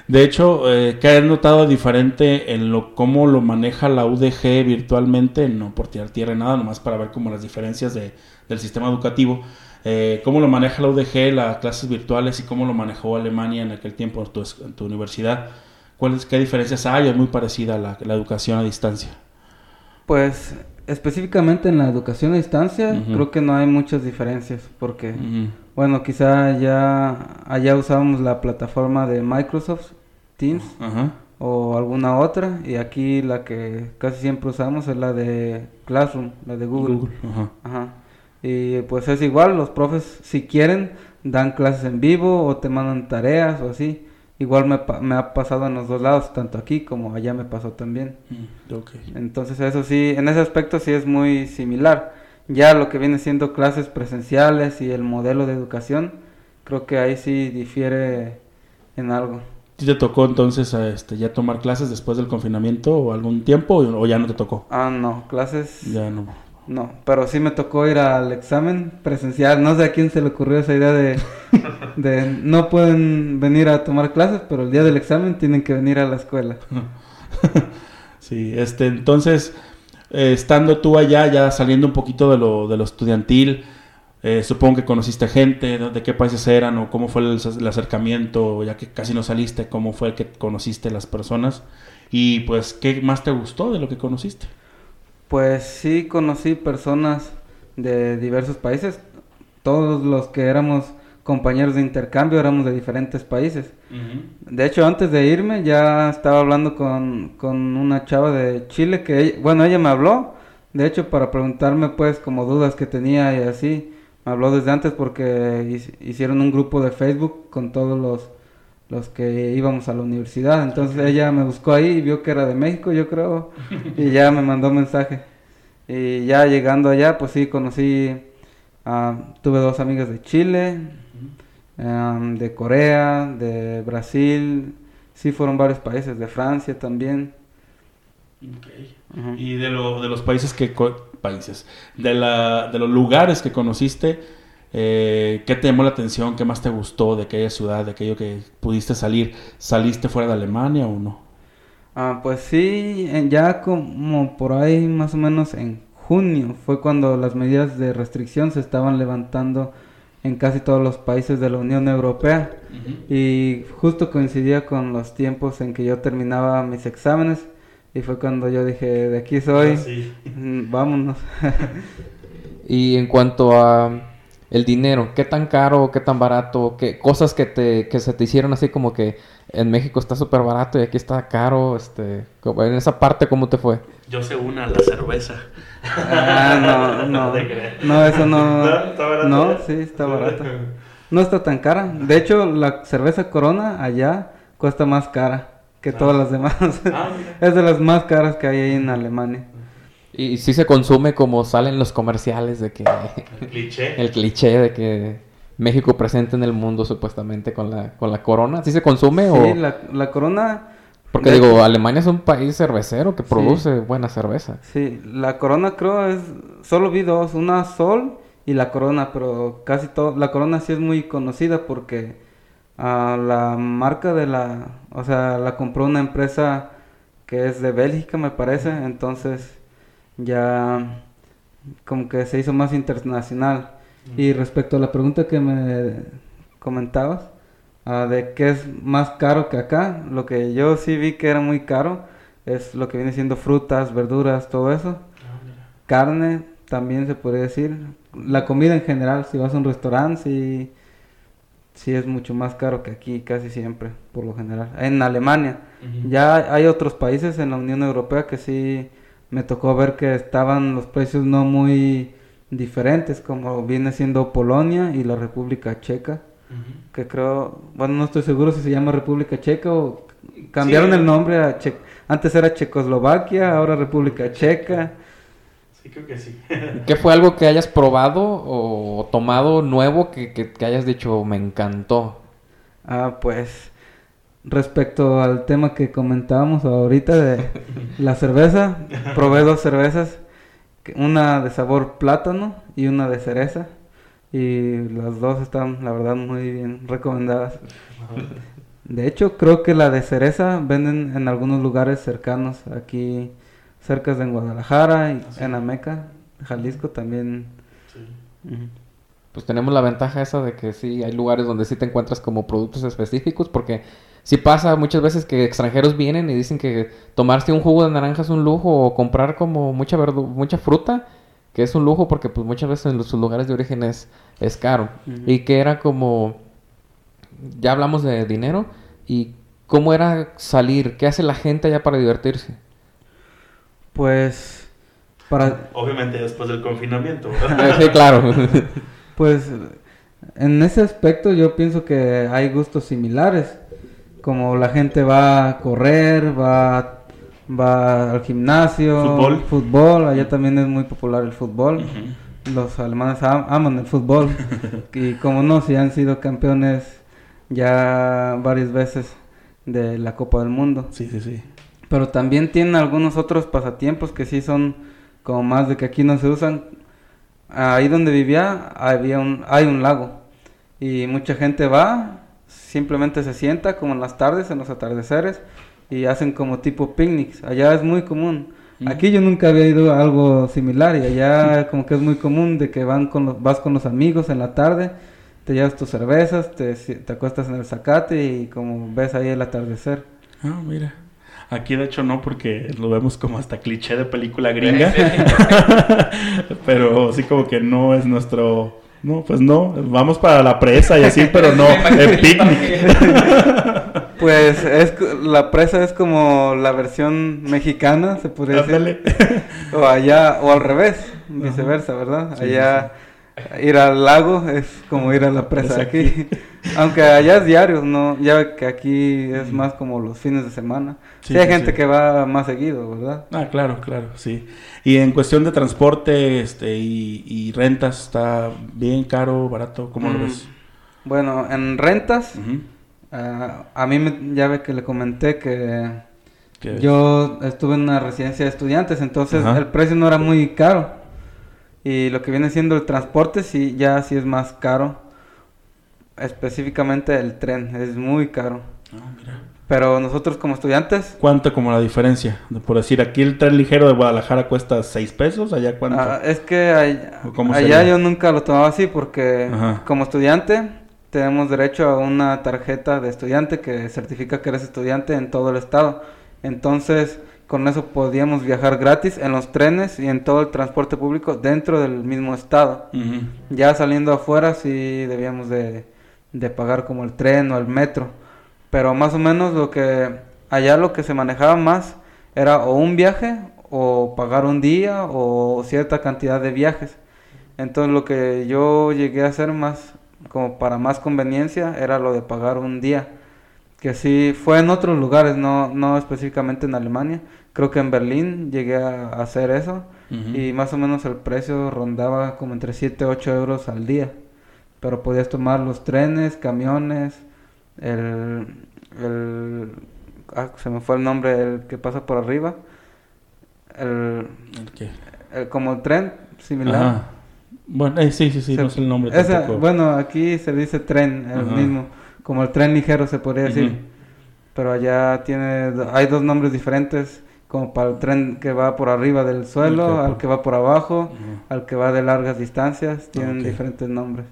Speaker 1: De hecho, eh, ¿qué has notado diferente en lo cómo lo maneja la UDG virtualmente? No por tirar tierra nada, nomás para ver como las diferencias de, del sistema educativo. Eh, ¿Cómo lo maneja la UDG, las clases virtuales y cómo lo manejó Alemania en aquel tiempo en tu, en tu universidad? ¿Cuáles, ¿Qué diferencias hay? ¿Es muy parecida a la, educación a distancia?
Speaker 4: Pues específicamente en la educación a distancia creo que no hay muchas diferencias porque... Bueno, quizá ya allá usábamos la plataforma de Microsoft Teams o alguna otra y aquí la que casi siempre usamos es la de Classroom, la de Google. Ajá. Y pues es igual, los profes si quieren dan clases en vivo o te mandan tareas o así. Igual me, me ha pasado en los dos lados, tanto aquí como allá me pasó también. Mm, Entonces eso sí, en ese aspecto sí es muy similar ya lo que viene siendo clases presenciales y el modelo de educación, creo que ahí sí difiere en algo.
Speaker 1: ¿Sí te tocó entonces este, ya tomar clases después del confinamiento o algún tiempo o ya no te tocó?
Speaker 4: Ah, no, clases...
Speaker 1: Ya no.
Speaker 4: No, pero sí me tocó ir al examen presencial. No sé a quién se le ocurrió esa idea de, <laughs> de no pueden venir a tomar clases, pero el día del examen tienen que venir a la escuela. <laughs>
Speaker 1: sí, este, entonces eh, estando tú allá, ya saliendo un poquito de lo, de lo estudiantil, eh, supongo que conociste gente, de qué países eran o cómo fue el, acercamiento, ya que casi no saliste, cómo fue el que conociste las personas y pues qué más te gustó de lo que conociste.
Speaker 4: Pues sí, conocí personas de diversos países, todos los que éramos compañeros de intercambio, éramos de diferentes países. De hecho, antes de irme ya estaba hablando con, una chava de Chile que, bueno, ella me habló, de hecho, para preguntarme pues como dudas que tenía y así. Me habló desde antes porque hicieron un grupo de Facebook con todos los, los que íbamos a la universidad. Entonces ella me buscó ahí y vio que era de México, yo creo, y ya me mandó mensaje. Y ya llegando allá, pues sí, conocí, tuve dos amigas de Chile, de Corea, de Brasil, sí fueron varios países, de Francia también.
Speaker 1: Y de, lo, de los países que... países, de, la, de los lugares que conociste, eh, ¿qué te llamó la atención? ¿Qué más te gustó de aquella ciudad, de aquello que pudiste salir? ¿Saliste fuera de Alemania o no?
Speaker 4: Ah, pues sí, ya como por ahí más o menos en junio fue cuando las medidas de restricción se estaban levantando en casi todos los países de la Unión Europea y justo coincidía con los tiempos en que yo terminaba mis exámenes y fue cuando yo dije, de aquí soy, ah, mm, vámonos. <laughs>
Speaker 2: y en cuanto a el dinero, ¿qué tan caro, qué tan barato, qué cosas que te que se te hicieron así como que en México está súper barato y aquí está caro, este, en esa parte cómo te fue?
Speaker 1: Yo sé una, la cerveza.
Speaker 4: Ah, no, no. <laughs> No, eso no. <laughs> ¿No? sí, está barato. No está tan cara. De hecho, la cerveza Corona allá cuesta más cara que todas las demás. Ah, <laughs> es de las más caras que hay ahí en Alemania.
Speaker 2: Y sí se consume como salen los comerciales de que...
Speaker 1: El cliché. <laughs>
Speaker 2: El cliché de que México presente en el mundo supuestamente con la, con la corona. ¿Sí se consume
Speaker 4: sí, la, la corona
Speaker 2: porque digo, Alemania es un país cervecero que produce buena cerveza.
Speaker 4: Sí, la Corona creo es, solo vi dos, una Sol y la Corona, pero casi todo, la Corona sí es muy conocida porque uh, la marca de la, o sea, la compró una empresa que es de Bélgica me parece, entonces ya como que se hizo más internacional. Y respecto a la pregunta que me comentabas, ah, de qué es más caro que acá, lo que yo sí vi que era muy caro es lo que viene siendo frutas, verduras, todo eso. Carne, también se podría decir. La comida en general, si vas a un restaurante, sí, sí es mucho más caro que aquí, casi siempre, por lo general. En Alemania. Ya hay otros países en la Unión Europea que sí me tocó ver que estaban los precios no muy diferentes, como viene siendo Polonia y la República Checa, que creo, bueno, no estoy seguro si se llama República Checa o cambiaron el nombre a Che antes era Checoslovaquia, ahora República Checa.
Speaker 1: Sí, creo que sí. <laughs>
Speaker 2: ¿Qué fue algo que hayas probado o tomado nuevo que, que hayas dicho me encantó?
Speaker 4: Ah, pues respecto al tema que comentábamos ahorita de <laughs> la cerveza, probé dos cervezas, una de sabor plátano y una de cereza. Y las dos están, la verdad, muy bien recomendadas. De hecho, creo que la de cereza venden en algunos lugares cercanos, aquí cerca de Guadalajara y ah, en Ameca, Jalisco también.
Speaker 2: Pues tenemos la ventaja esa de que sí, hay lugares donde sí te encuentras como productos específicos, porque sí pasa muchas veces que extranjeros vienen y dicen que tomarse un jugo de naranja es un lujo o comprar como mucha mucha fruta que es un lujo porque pues muchas veces en los, sus lugares de origen es, es caro. Y que era como ya hablamos de dinero y cómo era salir qué hace la gente allá para divertirse
Speaker 4: pues para
Speaker 1: obviamente después del confinamiento <laughs>
Speaker 2: sí claro <laughs>
Speaker 4: pues en ese aspecto yo pienso que hay gustos similares como la gente va a correr, va, va al gimnasio,
Speaker 1: fútbol.
Speaker 4: fútbol, allá también es muy popular el fútbol. Los alemanes aman el fútbol <laughs> y como no, si han sido campeones ya varias veces de la Copa del Mundo.
Speaker 1: Sí, sí, sí.
Speaker 4: Pero también tienen algunos otros pasatiempos que sí son como más de que aquí no se usan. Ahí donde vivía había un, hay un lago y mucha gente va simplemente se sienta como en las tardes, en los atardeceres, y hacen como tipo picnics. Allá es muy común. Aquí yo nunca había ido a algo similar y allá como que es muy común de que van con los, vas con los amigos en la tarde, te llevas tus cervezas, te, te acuestas en el zacate y como ves ahí el atardecer.
Speaker 1: Ah, mira. Aquí de hecho no, porque lo vemos como hasta cliché de película gringa. <laughs> Pero sí como que no es nuestro no, pues no, vamos para la presa y así, pero no, <laughs> el picnic. <laughs>
Speaker 4: Pues es, la presa es como la versión mexicana, se podría decir. O allá, o al revés, viceversa, ¿verdad? allá ir al lago es como ir a la presa aquí. <laughs> Aunque allá es diario, ¿no? Ya que aquí es más como los fines de semana. Sí, hay gente que va más seguido, ¿verdad?
Speaker 1: Ah, claro, claro, sí. Y en cuestión de transporte este, y, rentas, ¿está bien caro, barato? ¿Cómo lo mm, ves?
Speaker 4: Bueno, en rentas, ah, a mí me, ya ve que le comenté que yo estuve en una residencia de estudiantes, entonces el precio no era muy caro. Y lo que viene siendo el transporte, sí, ya sí es más caro. Específicamente el tren, es muy caro. Ah, mira. Pero nosotros como estudiantes...
Speaker 1: ¿Cuánto como la diferencia? Por decir, aquí el tren ligero de Guadalajara cuesta 6 pesos, allá cuánto?
Speaker 4: Ah, es que allá, yo nunca lo tomaba así porque como estudiante tenemos derecho a una tarjeta de estudiante que certifica que eres estudiante en todo el estado. Entonces con eso podíamos viajar gratis en los trenes y en todo el transporte público dentro del mismo estado. Ya saliendo afuera sí debíamos de, pagar como el tren o el metro. Pero más o menos lo que allá lo que se manejaba más era o un viaje o pagar un día o cierta cantidad de viajes. Entonces lo que yo llegué a hacer más como para más conveniencia era lo de pagar un día que sí fue en otros lugares, no, no específicamente en Alemania. Creo que en Berlín llegué a hacer eso y más o menos el precio rondaba como entre 7 y 8 euros al día. Pero podías tomar los trenes, camiones, el, el ah, se me fue el nombre, el que pasa por arriba. El,
Speaker 1: ¿El qué?
Speaker 4: El, como el tren similar.
Speaker 1: Bueno, eh, sí, sí, sí, no sé el nombre.
Speaker 4: bueno, aquí se dice tren, el mismo como el tren ligero se podría decir. Pero allá tiene, hay dos nombres diferentes como para el tren que va por arriba del suelo, al que va por abajo, al que va de largas distancias, tienen diferentes nombres.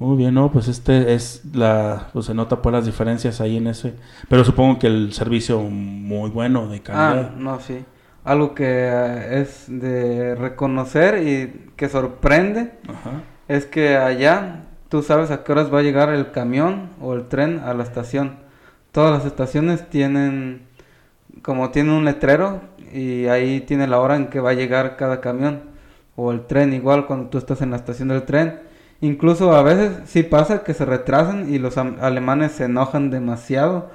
Speaker 1: Muy bien, no, pues este es la, pues se nota por las diferencias ahí en ese, pero supongo que el servicio muy bueno de calidad.
Speaker 4: Ah, no, sí. Algo que eh, es de reconocer y que sorprende es que allá tú sabes a qué horas va a llegar el camión o el tren a la estación. Todas las estaciones tienen, como tienen un letrero y ahí tiene la hora en que va a llegar cada camión o el tren igual cuando tú estás en la estación del tren Incluso a veces sí pasa que se retrasan y los alemanes se enojan demasiado.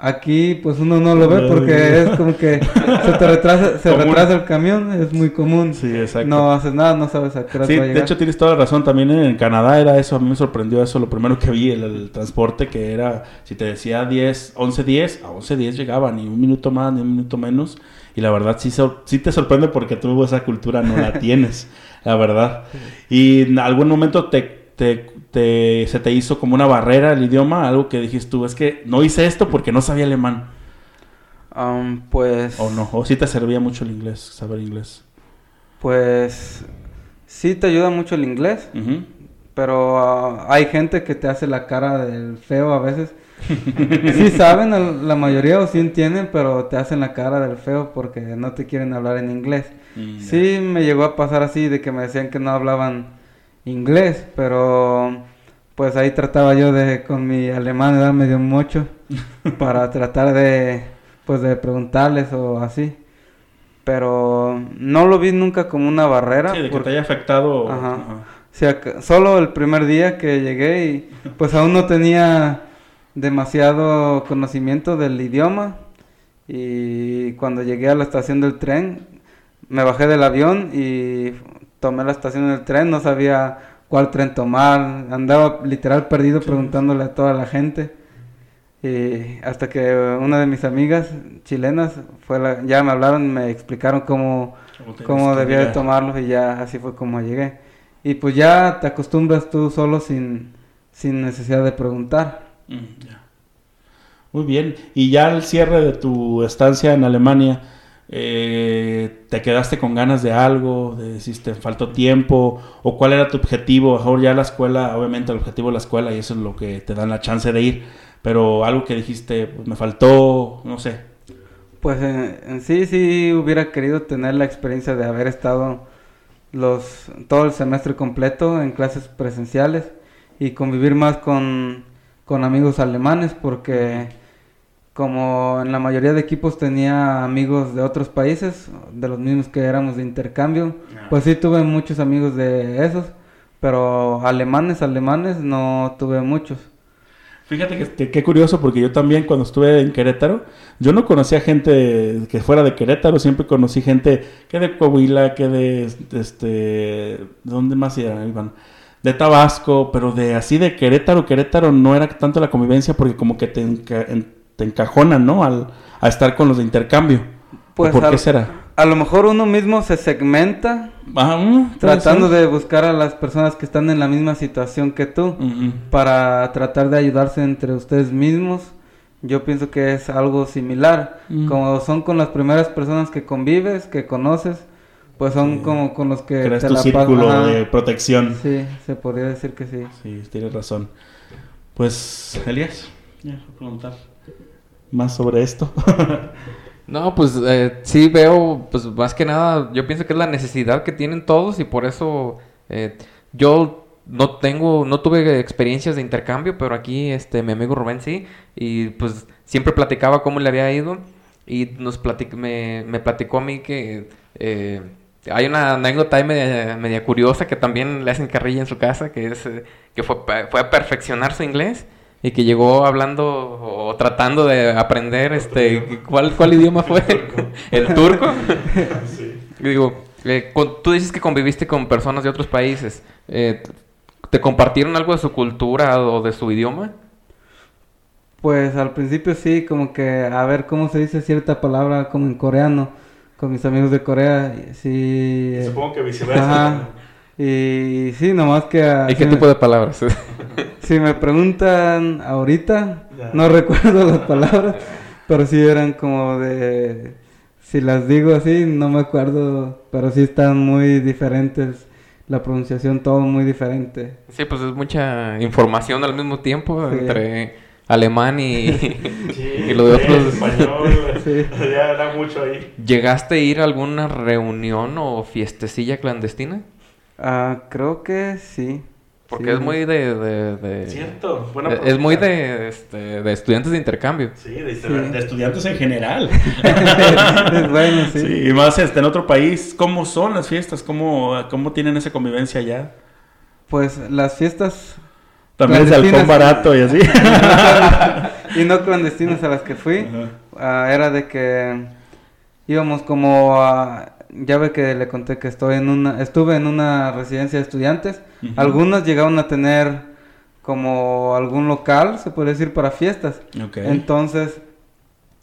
Speaker 4: Aquí pues uno no lo ve porque es como que se te retrasa, <laughs> se retrasa el camión, es muy común.
Speaker 1: Sí, exacto.
Speaker 4: No haces nada, no sabes a qué hora
Speaker 1: sí, va a llegar. de hecho tienes toda la razón, también en Canadá era eso, a mí me sorprendió eso, lo primero que vi, el, transporte que era, si te decía 10, 11, 10, a 11, 10 llegaba, ni un minuto más, ni un minuto menos, y la verdad sí, sí te sorprende porque tú esa cultura no la <laughs> tienes la verdad. ¿Y en algún momento te, te, se te hizo como una barrera el idioma? Algo que dijiste tú, es que no hice esto porque no sabía alemán.
Speaker 4: Um, pues...
Speaker 1: O no, o sí te servía mucho el inglés, saber inglés.
Speaker 4: Pues sí te ayuda mucho el inglés, pero ah, hay gente que te hace la cara del feo a veces. <laughs> sí saben la mayoría o sí entienden, pero te hacen la cara del feo porque no te quieren hablar en inglés. Mm, sí, me llegó a pasar así de que me decían que no hablaban inglés, pero pues ahí trataba yo de con mi alemán dar medio mucho <laughs> para tratar de pues de preguntarles o así. Pero no lo vi nunca como una barrera.
Speaker 1: Sí, de que te haya afectado.
Speaker 4: Ajá. solo el primer día que llegué y <laughs> pues aún no tenía demasiado conocimiento del idioma y cuando llegué a la estación del tren me bajé del avión y tomé la estación del tren, no sabía cuál tren tomar, andaba literal perdido preguntándole a toda la gente. Y hasta que una de mis amigas chilenas fue la, ya me hablaron, me explicaron cómo, cómo debía de tomarlo y ya así fue como llegué. Y pues ya te acostumbras tú solo sin, sin necesidad de preguntar. Mm,
Speaker 1: Muy bien. Y ya al cierre de tu estancia en Alemania, eh, te quedaste con ganas de algo, de si te faltó tiempo, o cuál era tu objetivo, mejor ya la escuela, obviamente el objetivo de la escuela y eso es lo que te dan la chance de ir, pero algo que dijiste, pues me faltó, no sé.
Speaker 4: Pues en, sí, sí hubiera querido tener la experiencia de haber estado los todo el semestre completo en clases presenciales y convivir más con, con amigos alemanes porque como en la mayoría de equipos tenía amigos de otros países, de los mismos que éramos de intercambio, ah. pues sí tuve muchos amigos de esos, pero alemanes, alemanes no tuve muchos.
Speaker 1: Fíjate que, qué curioso, porque yo también cuando estuve en Querétaro, yo no conocía gente que fuera de Querétaro, siempre conocí gente que de Coahuila, que de, este, ¿dónde más iban? De Tabasco, pero de así de Querétaro, Querétaro no era tanto la convivencia porque como que te, te encajonan, ¿no? Al, a estar con los de intercambio. Pues ¿Por qué será?
Speaker 4: A lo mejor uno mismo se segmenta mm, tratando de buscar a las personas que están en la misma situación que tú para tratar de ayudarse entre ustedes mismos. Yo pienso que es algo similar. Mm. Como son con las primeras personas que convives, que conoces, pues son como con los que
Speaker 1: Creas tu círculo de protección.
Speaker 4: Sí, se podría decir que sí.
Speaker 1: Sí, tienes razón. Pues, Elías, ya, preguntar más sobre esto? <laughs>
Speaker 3: no, pues eh, sí veo, pues más que nada, yo pienso que es la necesidad que tienen todos y por eso eh, yo no tengo, no tuve experiencias de intercambio, pero aquí este mi amigo Rubén sí, y pues siempre platicaba cómo le había ido y nos me, me platicó a mí que eh, hay una anécdota ahí media, media, curiosa que también le hacen carrilla en su casa, que es que fue, fue a perfeccionar su inglés y que llegó hablando o tratando de aprender este cuál cuál idioma fue el turco. <laughs> <laughs> Digo eh, tú dices que conviviste con personas de otros países eh, te compartieron algo de su cultura o de su idioma
Speaker 4: pues al principio sí como que a ver cómo se dice cierta palabra como en coreano con mis amigos de Corea sí
Speaker 1: supongo que viceversa
Speaker 4: y sí, nomás que...
Speaker 3: ¿Y qué tipo de palabras? <laughs>
Speaker 4: si me preguntan ahorita, no recuerdo las palabras, pero sí eran como de... si las digo así, no me acuerdo, pero sí están muy diferentes. La pronunciación, todo muy diferente.
Speaker 3: Sí, pues es mucha información al mismo tiempo entre alemán y, <laughs> y lo de otros.
Speaker 1: Español, sí. ya era mucho ahí.
Speaker 3: ¿Llegaste a ir a alguna reunión o fiestecilla clandestina?
Speaker 4: Ah, creo que sí.
Speaker 3: Porque es muy de... de,
Speaker 1: Cierto.
Speaker 3: es muy de, este, de estudiantes de intercambio.
Speaker 1: Sí, de, estudiantes en general. <laughs> bueno, sí. sí. Y más este, en otro país, ¿cómo son las fiestas? ¿Cómo, ¿Cómo tienen esa convivencia allá?
Speaker 4: Pues las fiestas...
Speaker 1: También es halcón barato y así. <laughs>
Speaker 4: y no clandestinas a las que fui. Ah, era de que íbamos como a ya ve que le conté que estoy en una, estuve en una residencia de estudiantes. Algunas llegaron a tener como algún local, se puede decir, para fiestas. Entonces,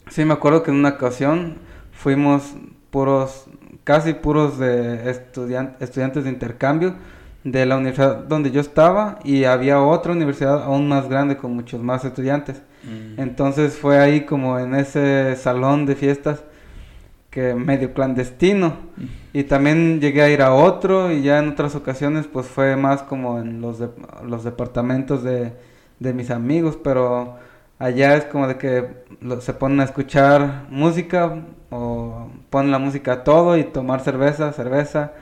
Speaker 4: sí me acuerdo que en una ocasión fuimos puros, casi puros de estudiantes de intercambio de la universidad donde yo estaba y había otra universidad aún más grande con muchos más estudiantes. Mm. Entonces fue ahí como en ese salón de fiestas que medio clandestino. Y también llegué a ir a otro y ya en otras ocasiones pues fue más como en los, los departamentos de, de, mis amigos, pero allá es como de que se ponen a escuchar música o ponen la música a todo y tomar cerveza, cerveza,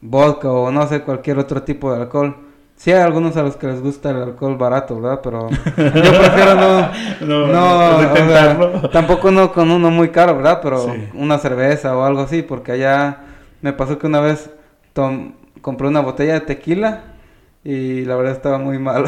Speaker 4: vodka o no sé, cualquier otro tipo de alcohol. Sí hay algunos a los que les gusta el alcohol barato, ¿verdad? Pero yo prefiero no... <laughs> no, tampoco no con uno muy caro, ¿verdad? Pero una cerveza o algo así, porque allá me pasó que una vez compré una botella de tequila y la verdad estaba muy malo.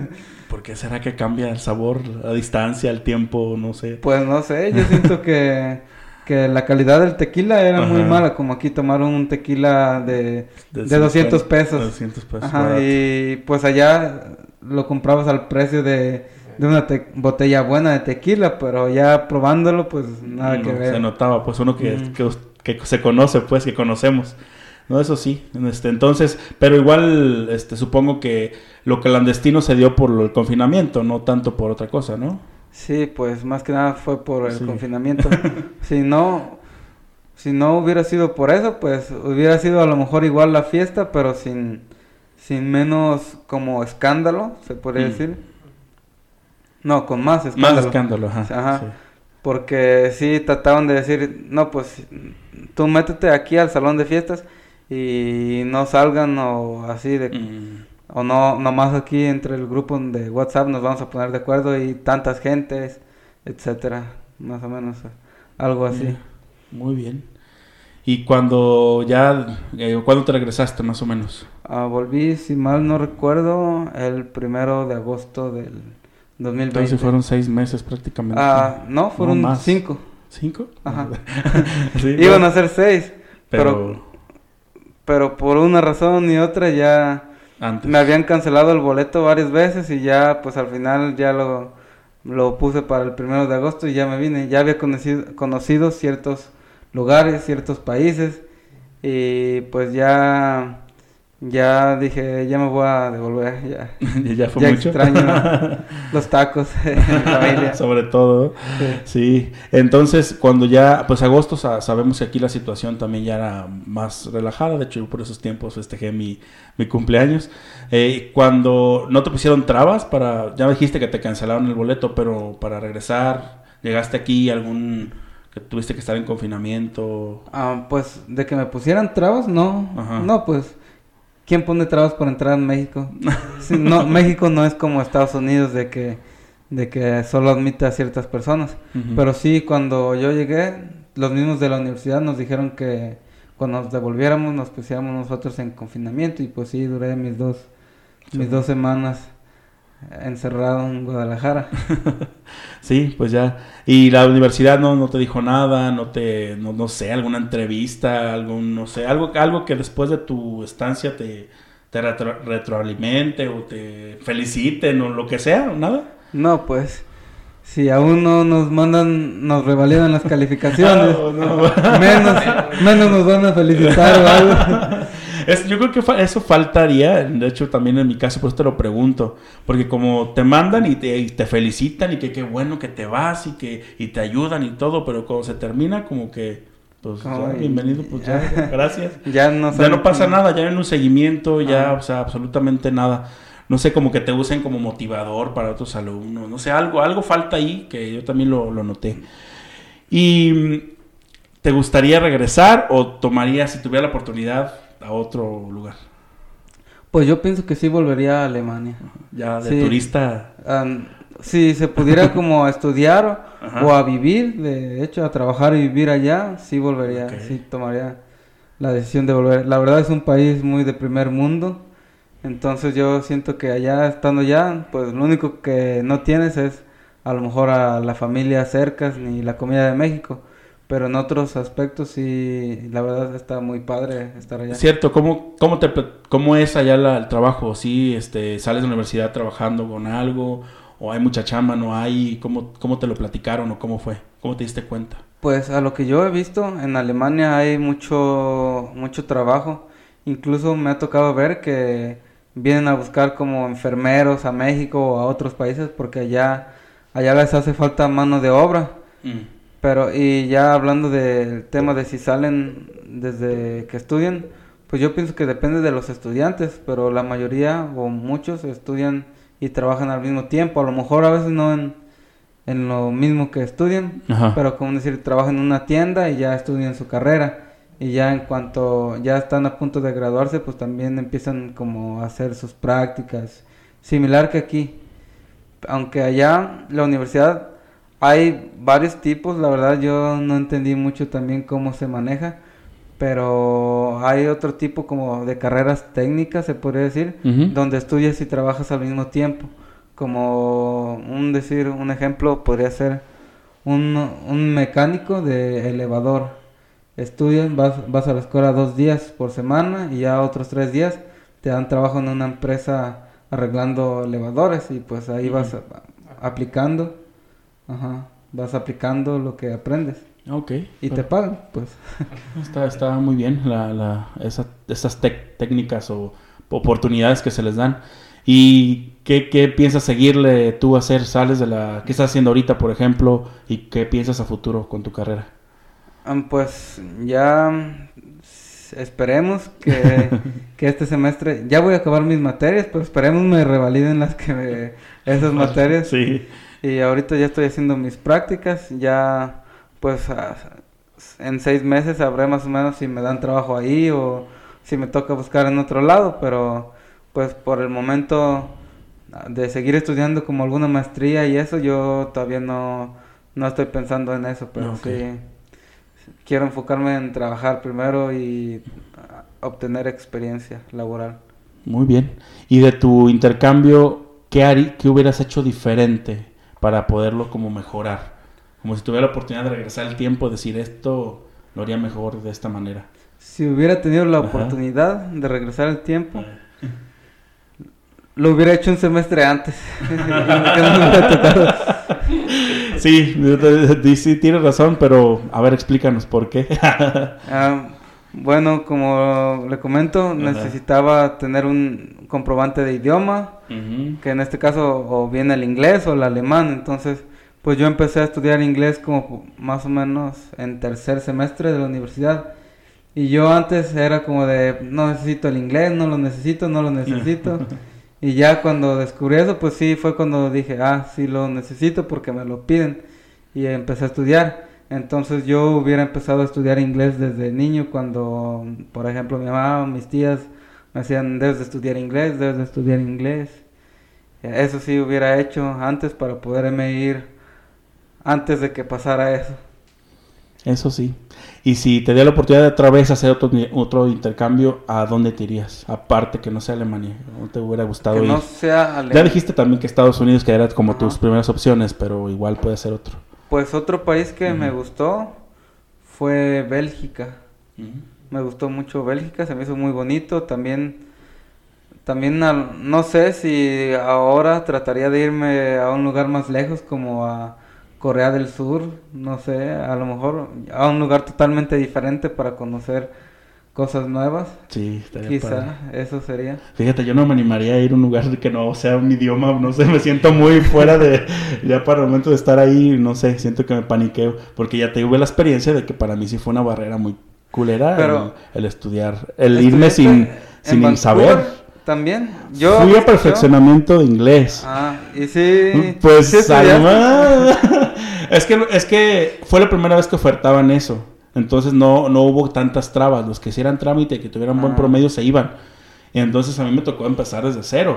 Speaker 4: <laughs>
Speaker 1: ¿Por qué será que cambia el sabor a distancia, el tiempo, no sé?
Speaker 4: Pues no sé, yo siento que que la calidad del tequila era muy mala, como aquí tomaron un tequila de, de, 200 pesos. 200 pesos. Ajá, y pues allá lo comprabas al precio de, de una botella buena de tequila, pero ya probándolo, pues nada que ver.
Speaker 1: Se notaba, pues uno que, que, se conoce, pues que conocemos. No, eso sí. Este, entonces, pero igual, este, supongo que lo clandestino se dio por el confinamiento, no tanto por otra cosa, ¿no?
Speaker 4: Sí, pues más que nada fue por el confinamiento. <laughs> si no, si no hubiera sido por eso, pues hubiera sido a lo mejor igual la fiesta, pero sin, sin menos como escándalo, se podría mm. decir. No, con más escándalo.
Speaker 1: Más escándalo, ajá.
Speaker 4: Porque sí trataban de decir, no, pues tú métete aquí al salón de fiestas y no salgan o así de... Mm o no, nomás aquí entre el grupo de WhatsApp nos vamos a poner de acuerdo y tantas gentes, etcétera, más o menos algo así.
Speaker 1: Muy bien. ¿Y cuando ya, eh, cuándo te regresaste más o menos?
Speaker 4: Ah, volví, si mal no recuerdo, el primero de agosto del 2020.
Speaker 1: Entonces fueron seis meses prácticamente.
Speaker 4: Ah, no, fueron cinco.
Speaker 1: ¿Cinco?
Speaker 4: Ajá. <laughs> Iban a ser seis, pero... pero... Pero por una razón y otra ya me habían cancelado el boleto varias veces y ya, pues al final ya lo, lo puse para el primero de agosto y ya me vine. Ya había conocido, conocido ciertos lugares, ciertos países y pues ya ya dije, ya me voy a devolver, ya. <laughs>
Speaker 1: ya fue mucho.
Speaker 4: extraño <laughs> los tacos en <laughs> familia.
Speaker 1: Sobre todo. Sí. Entonces, cuando ya, pues agosto sabemos que aquí la situación también ya era más relajada. De hecho, yo por esos tiempos festejé mi, mi cumpleaños. Eh, cuando no te pusieron trabas para, ya dijiste que te cancelaron el boleto, pero para regresar, llegaste aquí algún que tuviste que estar en confinamiento.
Speaker 4: Ah, pues de que me pusieran trabas, no. No, pues ¿Quién pone trabas para entrar en México? no, <laughs> México no es como Estados Unidos de que, de que solo admite a ciertas personas. Pero sí, cuando yo llegué, los mismos de la universidad nos dijeron que cuando nos devolviéramos nos pusiéramos nosotros en confinamiento y pues sí, duré mis dos, mis dos semanas encerrado en Guadalajara. <laughs>
Speaker 1: sí, pues ya. ¿Y la universidad no, no te dijo nada? ¿No te, no, no sé, alguna entrevista? algún No sé, algo, algo que después de tu estancia te, te retroalimente o te feliciten o lo que sea? ¿Nada?
Speaker 4: No, pues... Si aún no nos mandan, nos revalidan las <laughs> calificaciones, menos, menos nos van a felicitar o algo. <laughs>
Speaker 1: yo creo que eso faltaría, de hecho también en mi caso, pues te lo pregunto, porque como te mandan y te, felicitan y que qué bueno que te vas y que y te ayudan y todo, pero cuando se termina como que, pues bienvenido, pues ya, <laughs> gracias.
Speaker 4: ya no,
Speaker 1: ya no pasa nada, ya en un seguimiento, ya, o sea, absolutamente nada. No sé, como que te usen como motivador para otros alumnos, no sé, algo, algo falta ahí que yo también lo, lo noté. Y ¿Te gustaría regresar o tomarías, si tuviera la oportunidad, a otro lugar?
Speaker 4: Pues yo pienso que sí volvería a Alemania.
Speaker 1: Ya de turista.
Speaker 4: si se pudiera <laughs> como estudiar o a vivir, de hecho, a trabajar y vivir allá, sí volvería, sí tomaría la decisión de volver. La verdad es un país muy de primer mundo, entonces yo siento que allá, estando allá, pues lo único que no tienes es a lo mejor a la familia cerca ni la comida de México pero en otros aspectos sí, la verdad está muy padre estar allá.
Speaker 1: Cierto, ¿cómo, cómo, te, cómo es allá el trabajo? ¿Sí este, sales de la universidad trabajando con algo? ¿O hay mucha chamba? ¿No hay? ¿Cómo, ¿Cómo te lo platicaron o cómo fue? ¿Cómo te diste cuenta?
Speaker 4: Pues a lo que yo he visto, en Alemania hay mucho, mucho trabajo. Incluso me ha tocado ver que vienen a buscar como enfermeros a México o a otros países porque allá, allá les hace falta mano de obra. Mm. Pero, y ya hablando del tema de si salen desde que estudian, pues yo pienso que depende de los estudiantes, pero la mayoría o muchos estudian y trabajan al mismo tiempo. A lo mejor a veces no en, en lo mismo que estudian, pero como decir, trabajan en una tienda y ya estudian su carrera. Y ya en cuanto ya están a punto de graduarse, pues también empiezan como a hacer sus prácticas. Similar que aquí. Aunque allá la universidad hay varios tipos, la verdad yo no entendí mucho también cómo se maneja, pero hay otro tipo como de carreras técnicas, se podría decir, donde estudias y trabajas al mismo tiempo. Como un decir, un ejemplo podría ser un, un mecánico de elevador. Estudias, vas, vas a la escuela dos días por semana y ya otros tres días te dan trabajo en una empresa arreglando elevadores y pues ahí vas aplicando Ajá. Vas aplicando lo que aprendes.
Speaker 1: Ok.
Speaker 4: Y te pagan, pues. <laughs>
Speaker 1: Está, está muy bien la, la, esas técnicas o oportunidades que se les dan. ¿Y qué, qué, piensas seguirle tú a hacer? ¿Sales de la... ¿Qué estás haciendo ahorita, por ejemplo? ¿Y qué piensas a futuro con tu carrera?
Speaker 4: pues ya esperemos que, <laughs> que, este semestre... Ya voy a acabar mis materias, pero esperemos me revaliden las que me, esas <laughs> materias.
Speaker 1: Sí.
Speaker 4: Y ahorita ya estoy haciendo mis prácticas, ya pues en seis meses sabré más o menos si me dan trabajo ahí o si me toca buscar en otro lado, pero pues por el momento de seguir estudiando como alguna maestría y eso, yo todavía no, no estoy pensando en eso, pero sí quiero enfocarme en trabajar primero y obtener experiencia laboral.
Speaker 1: Muy bien. ¿Y de tu intercambio, qué, qué hubieras hecho diferente? Para poderlo como mejorar. Como si tuviera la oportunidad de regresar el tiempo, decir esto lo haría mejor de esta manera.
Speaker 4: Si hubiera tenido la oportunidad de regresar el tiempo, lo hubiera hecho un semestre antes. <laughs> <laughs>
Speaker 1: sí, sí, tienes razón, pero a ver, explícanos por qué.
Speaker 4: Ah, bueno, como le comento, necesitaba tener un comprobante de idioma, que en este caso o bien el inglés o el alemán. Entonces, pues yo empecé a estudiar inglés como más o menos en tercer semestre de la universidad. Y yo antes era como de, no necesito el inglés, no lo necesito, no lo necesito. <laughs> y ya cuando descubrí eso, pues sí, fue cuando dije, ah, sí lo necesito porque me lo piden. Y empecé a estudiar. Entonces yo hubiera empezado a estudiar inglés desde niño cuando, por ejemplo, mi mamá o mis tías me decían, debes de estudiar inglés, debes de estudiar inglés. Eso sí hubiera hecho antes para poderme ir antes de que pasara eso.
Speaker 1: Eso sí. Y si te dio la oportunidad de otra vez hacer otro, otro intercambio, ¿a dónde te irías? Aparte que no sea Alemania. ¿No te hubiera gustado
Speaker 4: que
Speaker 1: ir?
Speaker 4: No sea
Speaker 1: Ya dijiste también que Estados Unidos, que era como tus primeras opciones, pero igual puede ser otro.
Speaker 4: Pues otro país que me gustó fue Bélgica. Me gustó mucho Bélgica, se me hizo muy bonito. También, también no sé si ahora trataría de irme a un lugar más lejos como a Corea del Sur, no sé, a lo mejor a un lugar totalmente diferente para conocer cosas nuevas.
Speaker 1: Sí, estaría
Speaker 4: Quizá
Speaker 1: padre.
Speaker 4: eso sería.
Speaker 1: Fíjate, yo no me animaría a ir a un lugar que no sea un idioma, no sé, me siento muy fuera de, <laughs> ya para el momento de estar ahí, no sé, siento que me paniqueo, porque ya tuve la experiencia de que para mí sí fue una barrera muy culera
Speaker 4: Pero-
Speaker 1: el, el estudiar, el irme sin,
Speaker 4: ¿Estudiaste en
Speaker 1: sin
Speaker 4: Vancouver
Speaker 1: saber.
Speaker 4: También. Yo
Speaker 1: Fui a perfeccionamiento de inglés.
Speaker 4: Ah, y sí.
Speaker 1: Pues
Speaker 4: sí
Speaker 1: además, <laughs> es que es que fue la primera vez que ofertaban eso. Entonces no, no hubo tantas trabas. Los que hicieran trámite, que tuvieran buen
Speaker 4: Ah.
Speaker 1: promedio, se iban. Y entonces a mí me tocó empezar desde cero.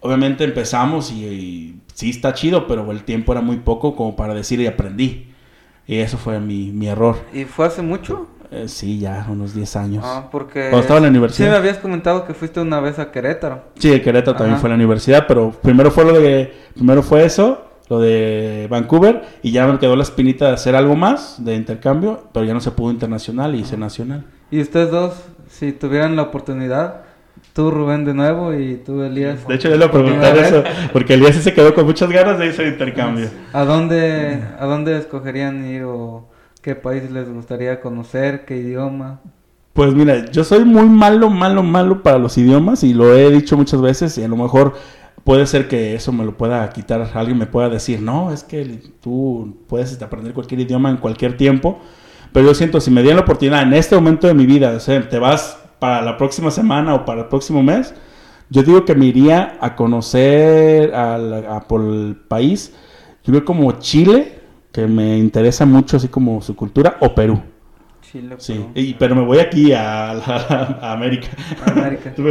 Speaker 1: Obviamente empezamos y, y sí está chido, pero el tiempo era muy poco como para decir y aprendí. Y eso fue mi, mi error.
Speaker 4: ¿Y fue hace mucho?
Speaker 1: Eh, sí, ya unos 10 años.
Speaker 4: Ah, porque...
Speaker 1: Cuando estaba en la universidad.
Speaker 4: Sí, me habías comentado que fuiste una vez a Querétaro.
Speaker 1: Sí, Querétaro también
Speaker 4: Ajá.
Speaker 1: fue a la universidad, pero primero fue lo de, primero fue eso, lo de Vancouver, y ya me quedó la espinita de hacer algo más de intercambio, pero ya no se pudo internacional y hice nacional.
Speaker 4: Y ustedes dos, si tuvieran la oportunidad, tú Rubén de nuevo y tú Elías.
Speaker 1: De hecho, yo le
Speaker 4: primera
Speaker 1: eso, porque Elías sí se quedó con muchas ganas de ese intercambio.
Speaker 4: ¿A dónde, ¿A dónde escogerían ir o qué país les gustaría conocer, qué idioma?
Speaker 1: Pues mira, yo soy muy malo, malo, malo para los idiomas y lo he dicho muchas veces y a lo mejor puede ser que eso me lo pueda quitar, alguien me pueda decir, no, es que tú puedes aprender cualquier idioma en cualquier tiempo, pero yo siento, si me dieran la oportunidad en este momento de mi vida, o sea, te vas para la próxima semana o para el próximo mes, yo digo que me iría a conocer a la- a por el país, yo creo como Chile, que me interesa mucho así como su cultura, o Perú.
Speaker 4: Chile,
Speaker 1: Sí,
Speaker 4: Perú,
Speaker 1: y- pero me voy aquí a, <laughs> América.
Speaker 4: América. <laughs>
Speaker 1: ¿Tú?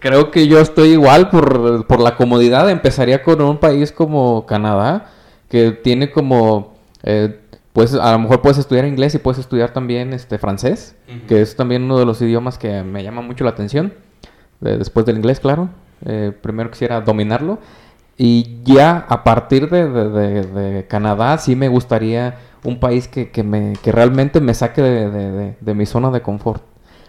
Speaker 2: Creo que yo estoy igual por, por la comodidad. Empezaría con un país como Canadá, que tiene como, eh, pues a lo mejor puedes estudiar inglés y puedes estudiar también este francés, que es también uno de los idiomas que me llama mucho la atención. Eh, después del inglés, claro. Eh, primero quisiera dominarlo. Y ya a partir de, de- de- de Canadá sí me gustaría un país que, que me, que realmente me saque de mi zona de confort.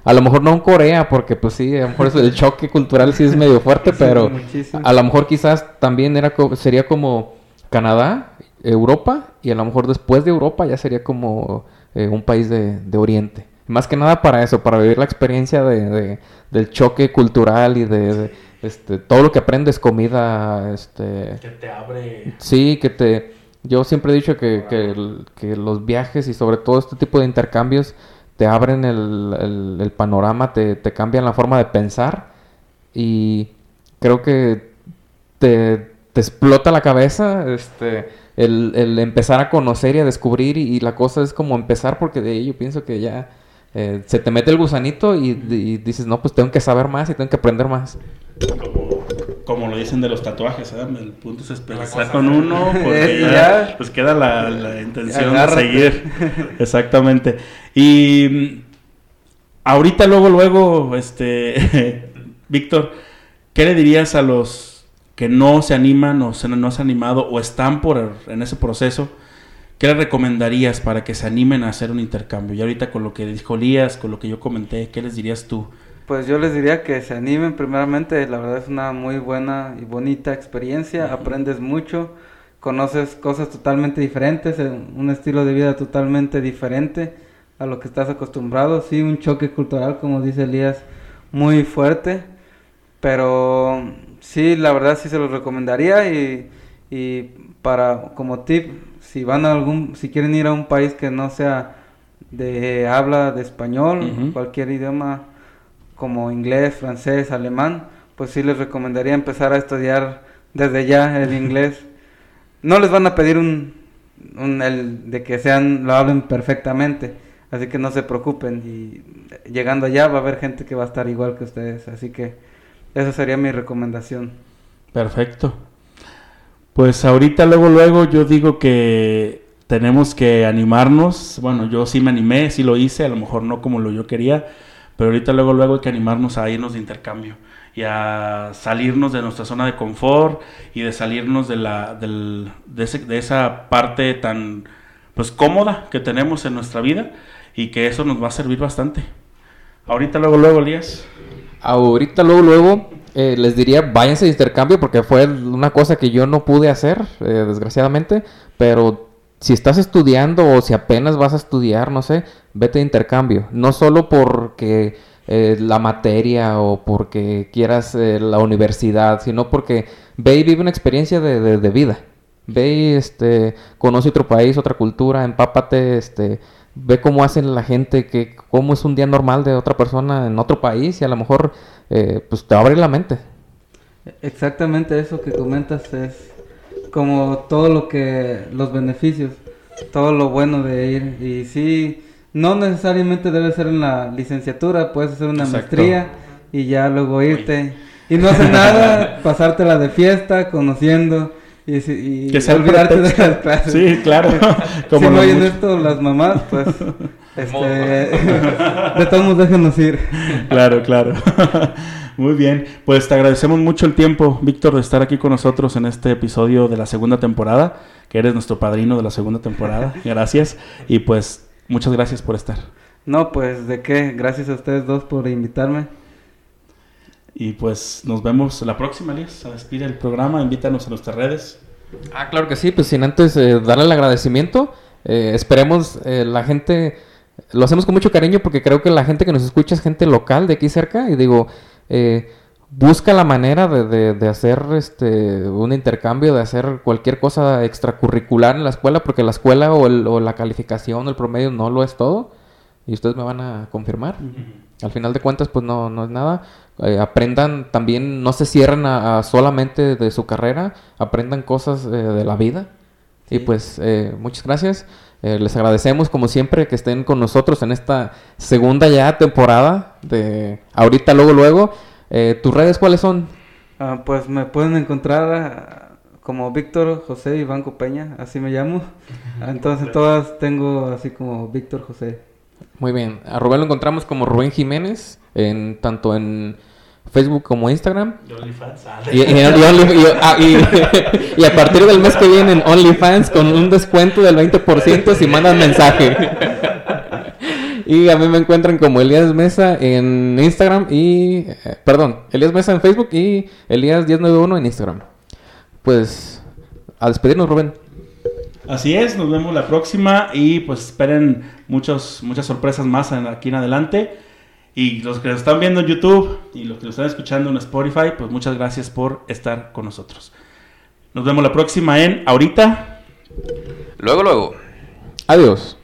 Speaker 2: A lo mejor no en Corea, porque pues sí, a lo mejor el choque cultural sí es medio fuerte, <laughs>
Speaker 4: Sí,
Speaker 2: pero
Speaker 4: muchísimo.
Speaker 2: a lo mejor quizás también era co- sería como Canadá, Europa, y a lo mejor después de Europa ya sería como eh, un país de, de Oriente. Más que nada para eso, para vivir la experiencia de, de- del choque cultural y de, de, este, todo lo que aprendes, comida, este,
Speaker 1: Que te abre.
Speaker 2: Sí, que te... Yo siempre he dicho que, que, el- que los viajes y sobre todo este tipo de intercambios te abren el, el- panorama, te, te cambian la forma de pensar y creo que te, te explota la cabeza este, el, el empezar a conocer y a descubrir y, la cosa es como empezar porque de ahí yo pienso que ya eh, se te mete el gusanito y, dices, no, pues tengo que saber más y tengo que aprender más.
Speaker 1: Como lo dicen de los tatuajes, ¿eh? El punto es empezar con uno, <laughs> porque ya, pues queda la, la intención
Speaker 4: Agárrate.
Speaker 1: de seguir. <laughs> Exactamente. Y mm, ahorita, luego, luego, este, <laughs> Víctor, ¿qué le dirías a los que no se animan o se, no se han animado o están por en ese proceso? ¿Qué le recomendarías para que se animen a hacer un intercambio? Y ahorita con lo que dijo Lías, con lo que yo comenté, ¿qué les dirías tú?
Speaker 4: Pues yo les diría que se animen primeramente, la verdad es una muy buena y bonita experiencia, aprendes mucho, conoces cosas totalmente diferentes, eh, un estilo de vida totalmente diferente a lo que estás acostumbrado, sí, un choque cultural, como dice Elías, muy fuerte, pero sí, la verdad sí se los recomendaría y, y para como tip, si van a algún, si quieren ir a un país que no sea de habla de español, cualquier idioma como inglés, francés, alemán, pues sí les recomendaría empezar a estudiar desde ya el inglés. No les van a pedir un, el de que sean lo hablen perfectamente, así que no se preocupen y llegando allá va a haber gente que va a estar igual que ustedes, así que esa sería mi recomendación.
Speaker 1: Perfecto. Pues ahorita luego luego yo digo que tenemos que animarnos. Bueno, yo sí me animé, sí lo hice, a lo mejor no como lo yo quería, pero ahorita luego luego hay que animarnos a irnos de intercambio y a salirnos de nuestra zona de confort y de salirnos de la del- de, ese- de esa parte tan pues cómoda que tenemos en nuestra vida y que eso nos va a servir bastante. Ahorita luego luego, Elías.
Speaker 2: Ahorita luego, luego eh, les diría váyanse de intercambio porque fue una cosa que yo no pude hacer, eh, desgraciadamente, pero si estás estudiando o si apenas vas a estudiar, no sé, vete de intercambio. No solo porque eh, la materia o porque quieras eh, la universidad, sino porque ve y vive una experiencia de, de, vida. Ve y este, conoce otro país, otra cultura, empápate, este, ve cómo hacen la gente, que, cómo es un día normal de otra persona en otro país y a lo mejor eh, pues te abre la mente.
Speaker 4: Exactamente eso que comentas es como todo lo que, los beneficios, todo lo bueno de ir. Y sí, no necesariamente debe ser en la licenciatura, puedes hacer una maestría y ya luego irte. Y no hacer nada, <laughs> pasártela de fiesta, conociendo y, y
Speaker 1: que olvidarte de las clases. Sí, claro. <laughs> <laughs>
Speaker 4: Como si no oyen esto las mamás, pues este, de todos modos déjenos ir.
Speaker 1: Claro, claro. Muy bien, pues te agradecemos mucho el tiempo, Víctor, de estar aquí con nosotros en este episodio de la segunda temporada, que eres nuestro padrino de la segunda temporada. <laughs> Gracias. Y pues muchas gracias por estar.
Speaker 4: No, pues de qué, gracias a ustedes dos por invitarme.
Speaker 1: Y pues nos vemos la próxima, Elías. A despide el programa, invítanos a nuestras redes.
Speaker 2: Ah, claro que sí, pues sin antes eh, darle el agradecimiento. Eh, esperemos eh, la gente, lo hacemos con mucho cariño porque creo que la gente que nos escucha es gente local de aquí cerca y digo, eh, busca la manera de, de, hacer este un intercambio, de hacer cualquier cosa extracurricular en la escuela, porque la escuela o, o la calificación o el promedio no lo es todo. Y ustedes me van a confirmar. Al final de cuentas, pues no, no es nada. Eh, aprendan también, no se cierren a, solamente de su carrera, aprendan cosas eh, de la vida. Y pues muchas gracias. Les agradecemos como siempre que estén con nosotros en esta segunda ya temporada de ahorita, luego, luego. Eh, ¿Tus redes cuáles son?
Speaker 4: Ah, pues me pueden encontrar ah, como Víctor José Iván Peña, así me llamo. Entonces todas tengo así como Víctor José.
Speaker 2: Muy bien. A Rubén lo encontramos como Rubén Jiménez, en tanto en Facebook como Instagram. Y, y, a partir del mes que viene en OnlyFans con un descuento del 20% si mandan mensaje. Y a mí me encuentran como Elías Mesa en Instagram y... Eh, perdón, Elías Mesa en Facebook y Elías1091 en Instagram. Pues a despedirnos, Rubén.
Speaker 1: Así es, nos vemos la próxima y pues esperen muchos, muchas sorpresas más aquí en adelante. Y los que lo están viendo en YouTube y los que lo están escuchando en Spotify, pues muchas gracias por estar con nosotros. Nos vemos la próxima en Ahorita.
Speaker 3: Luego, luego.
Speaker 2: Adiós.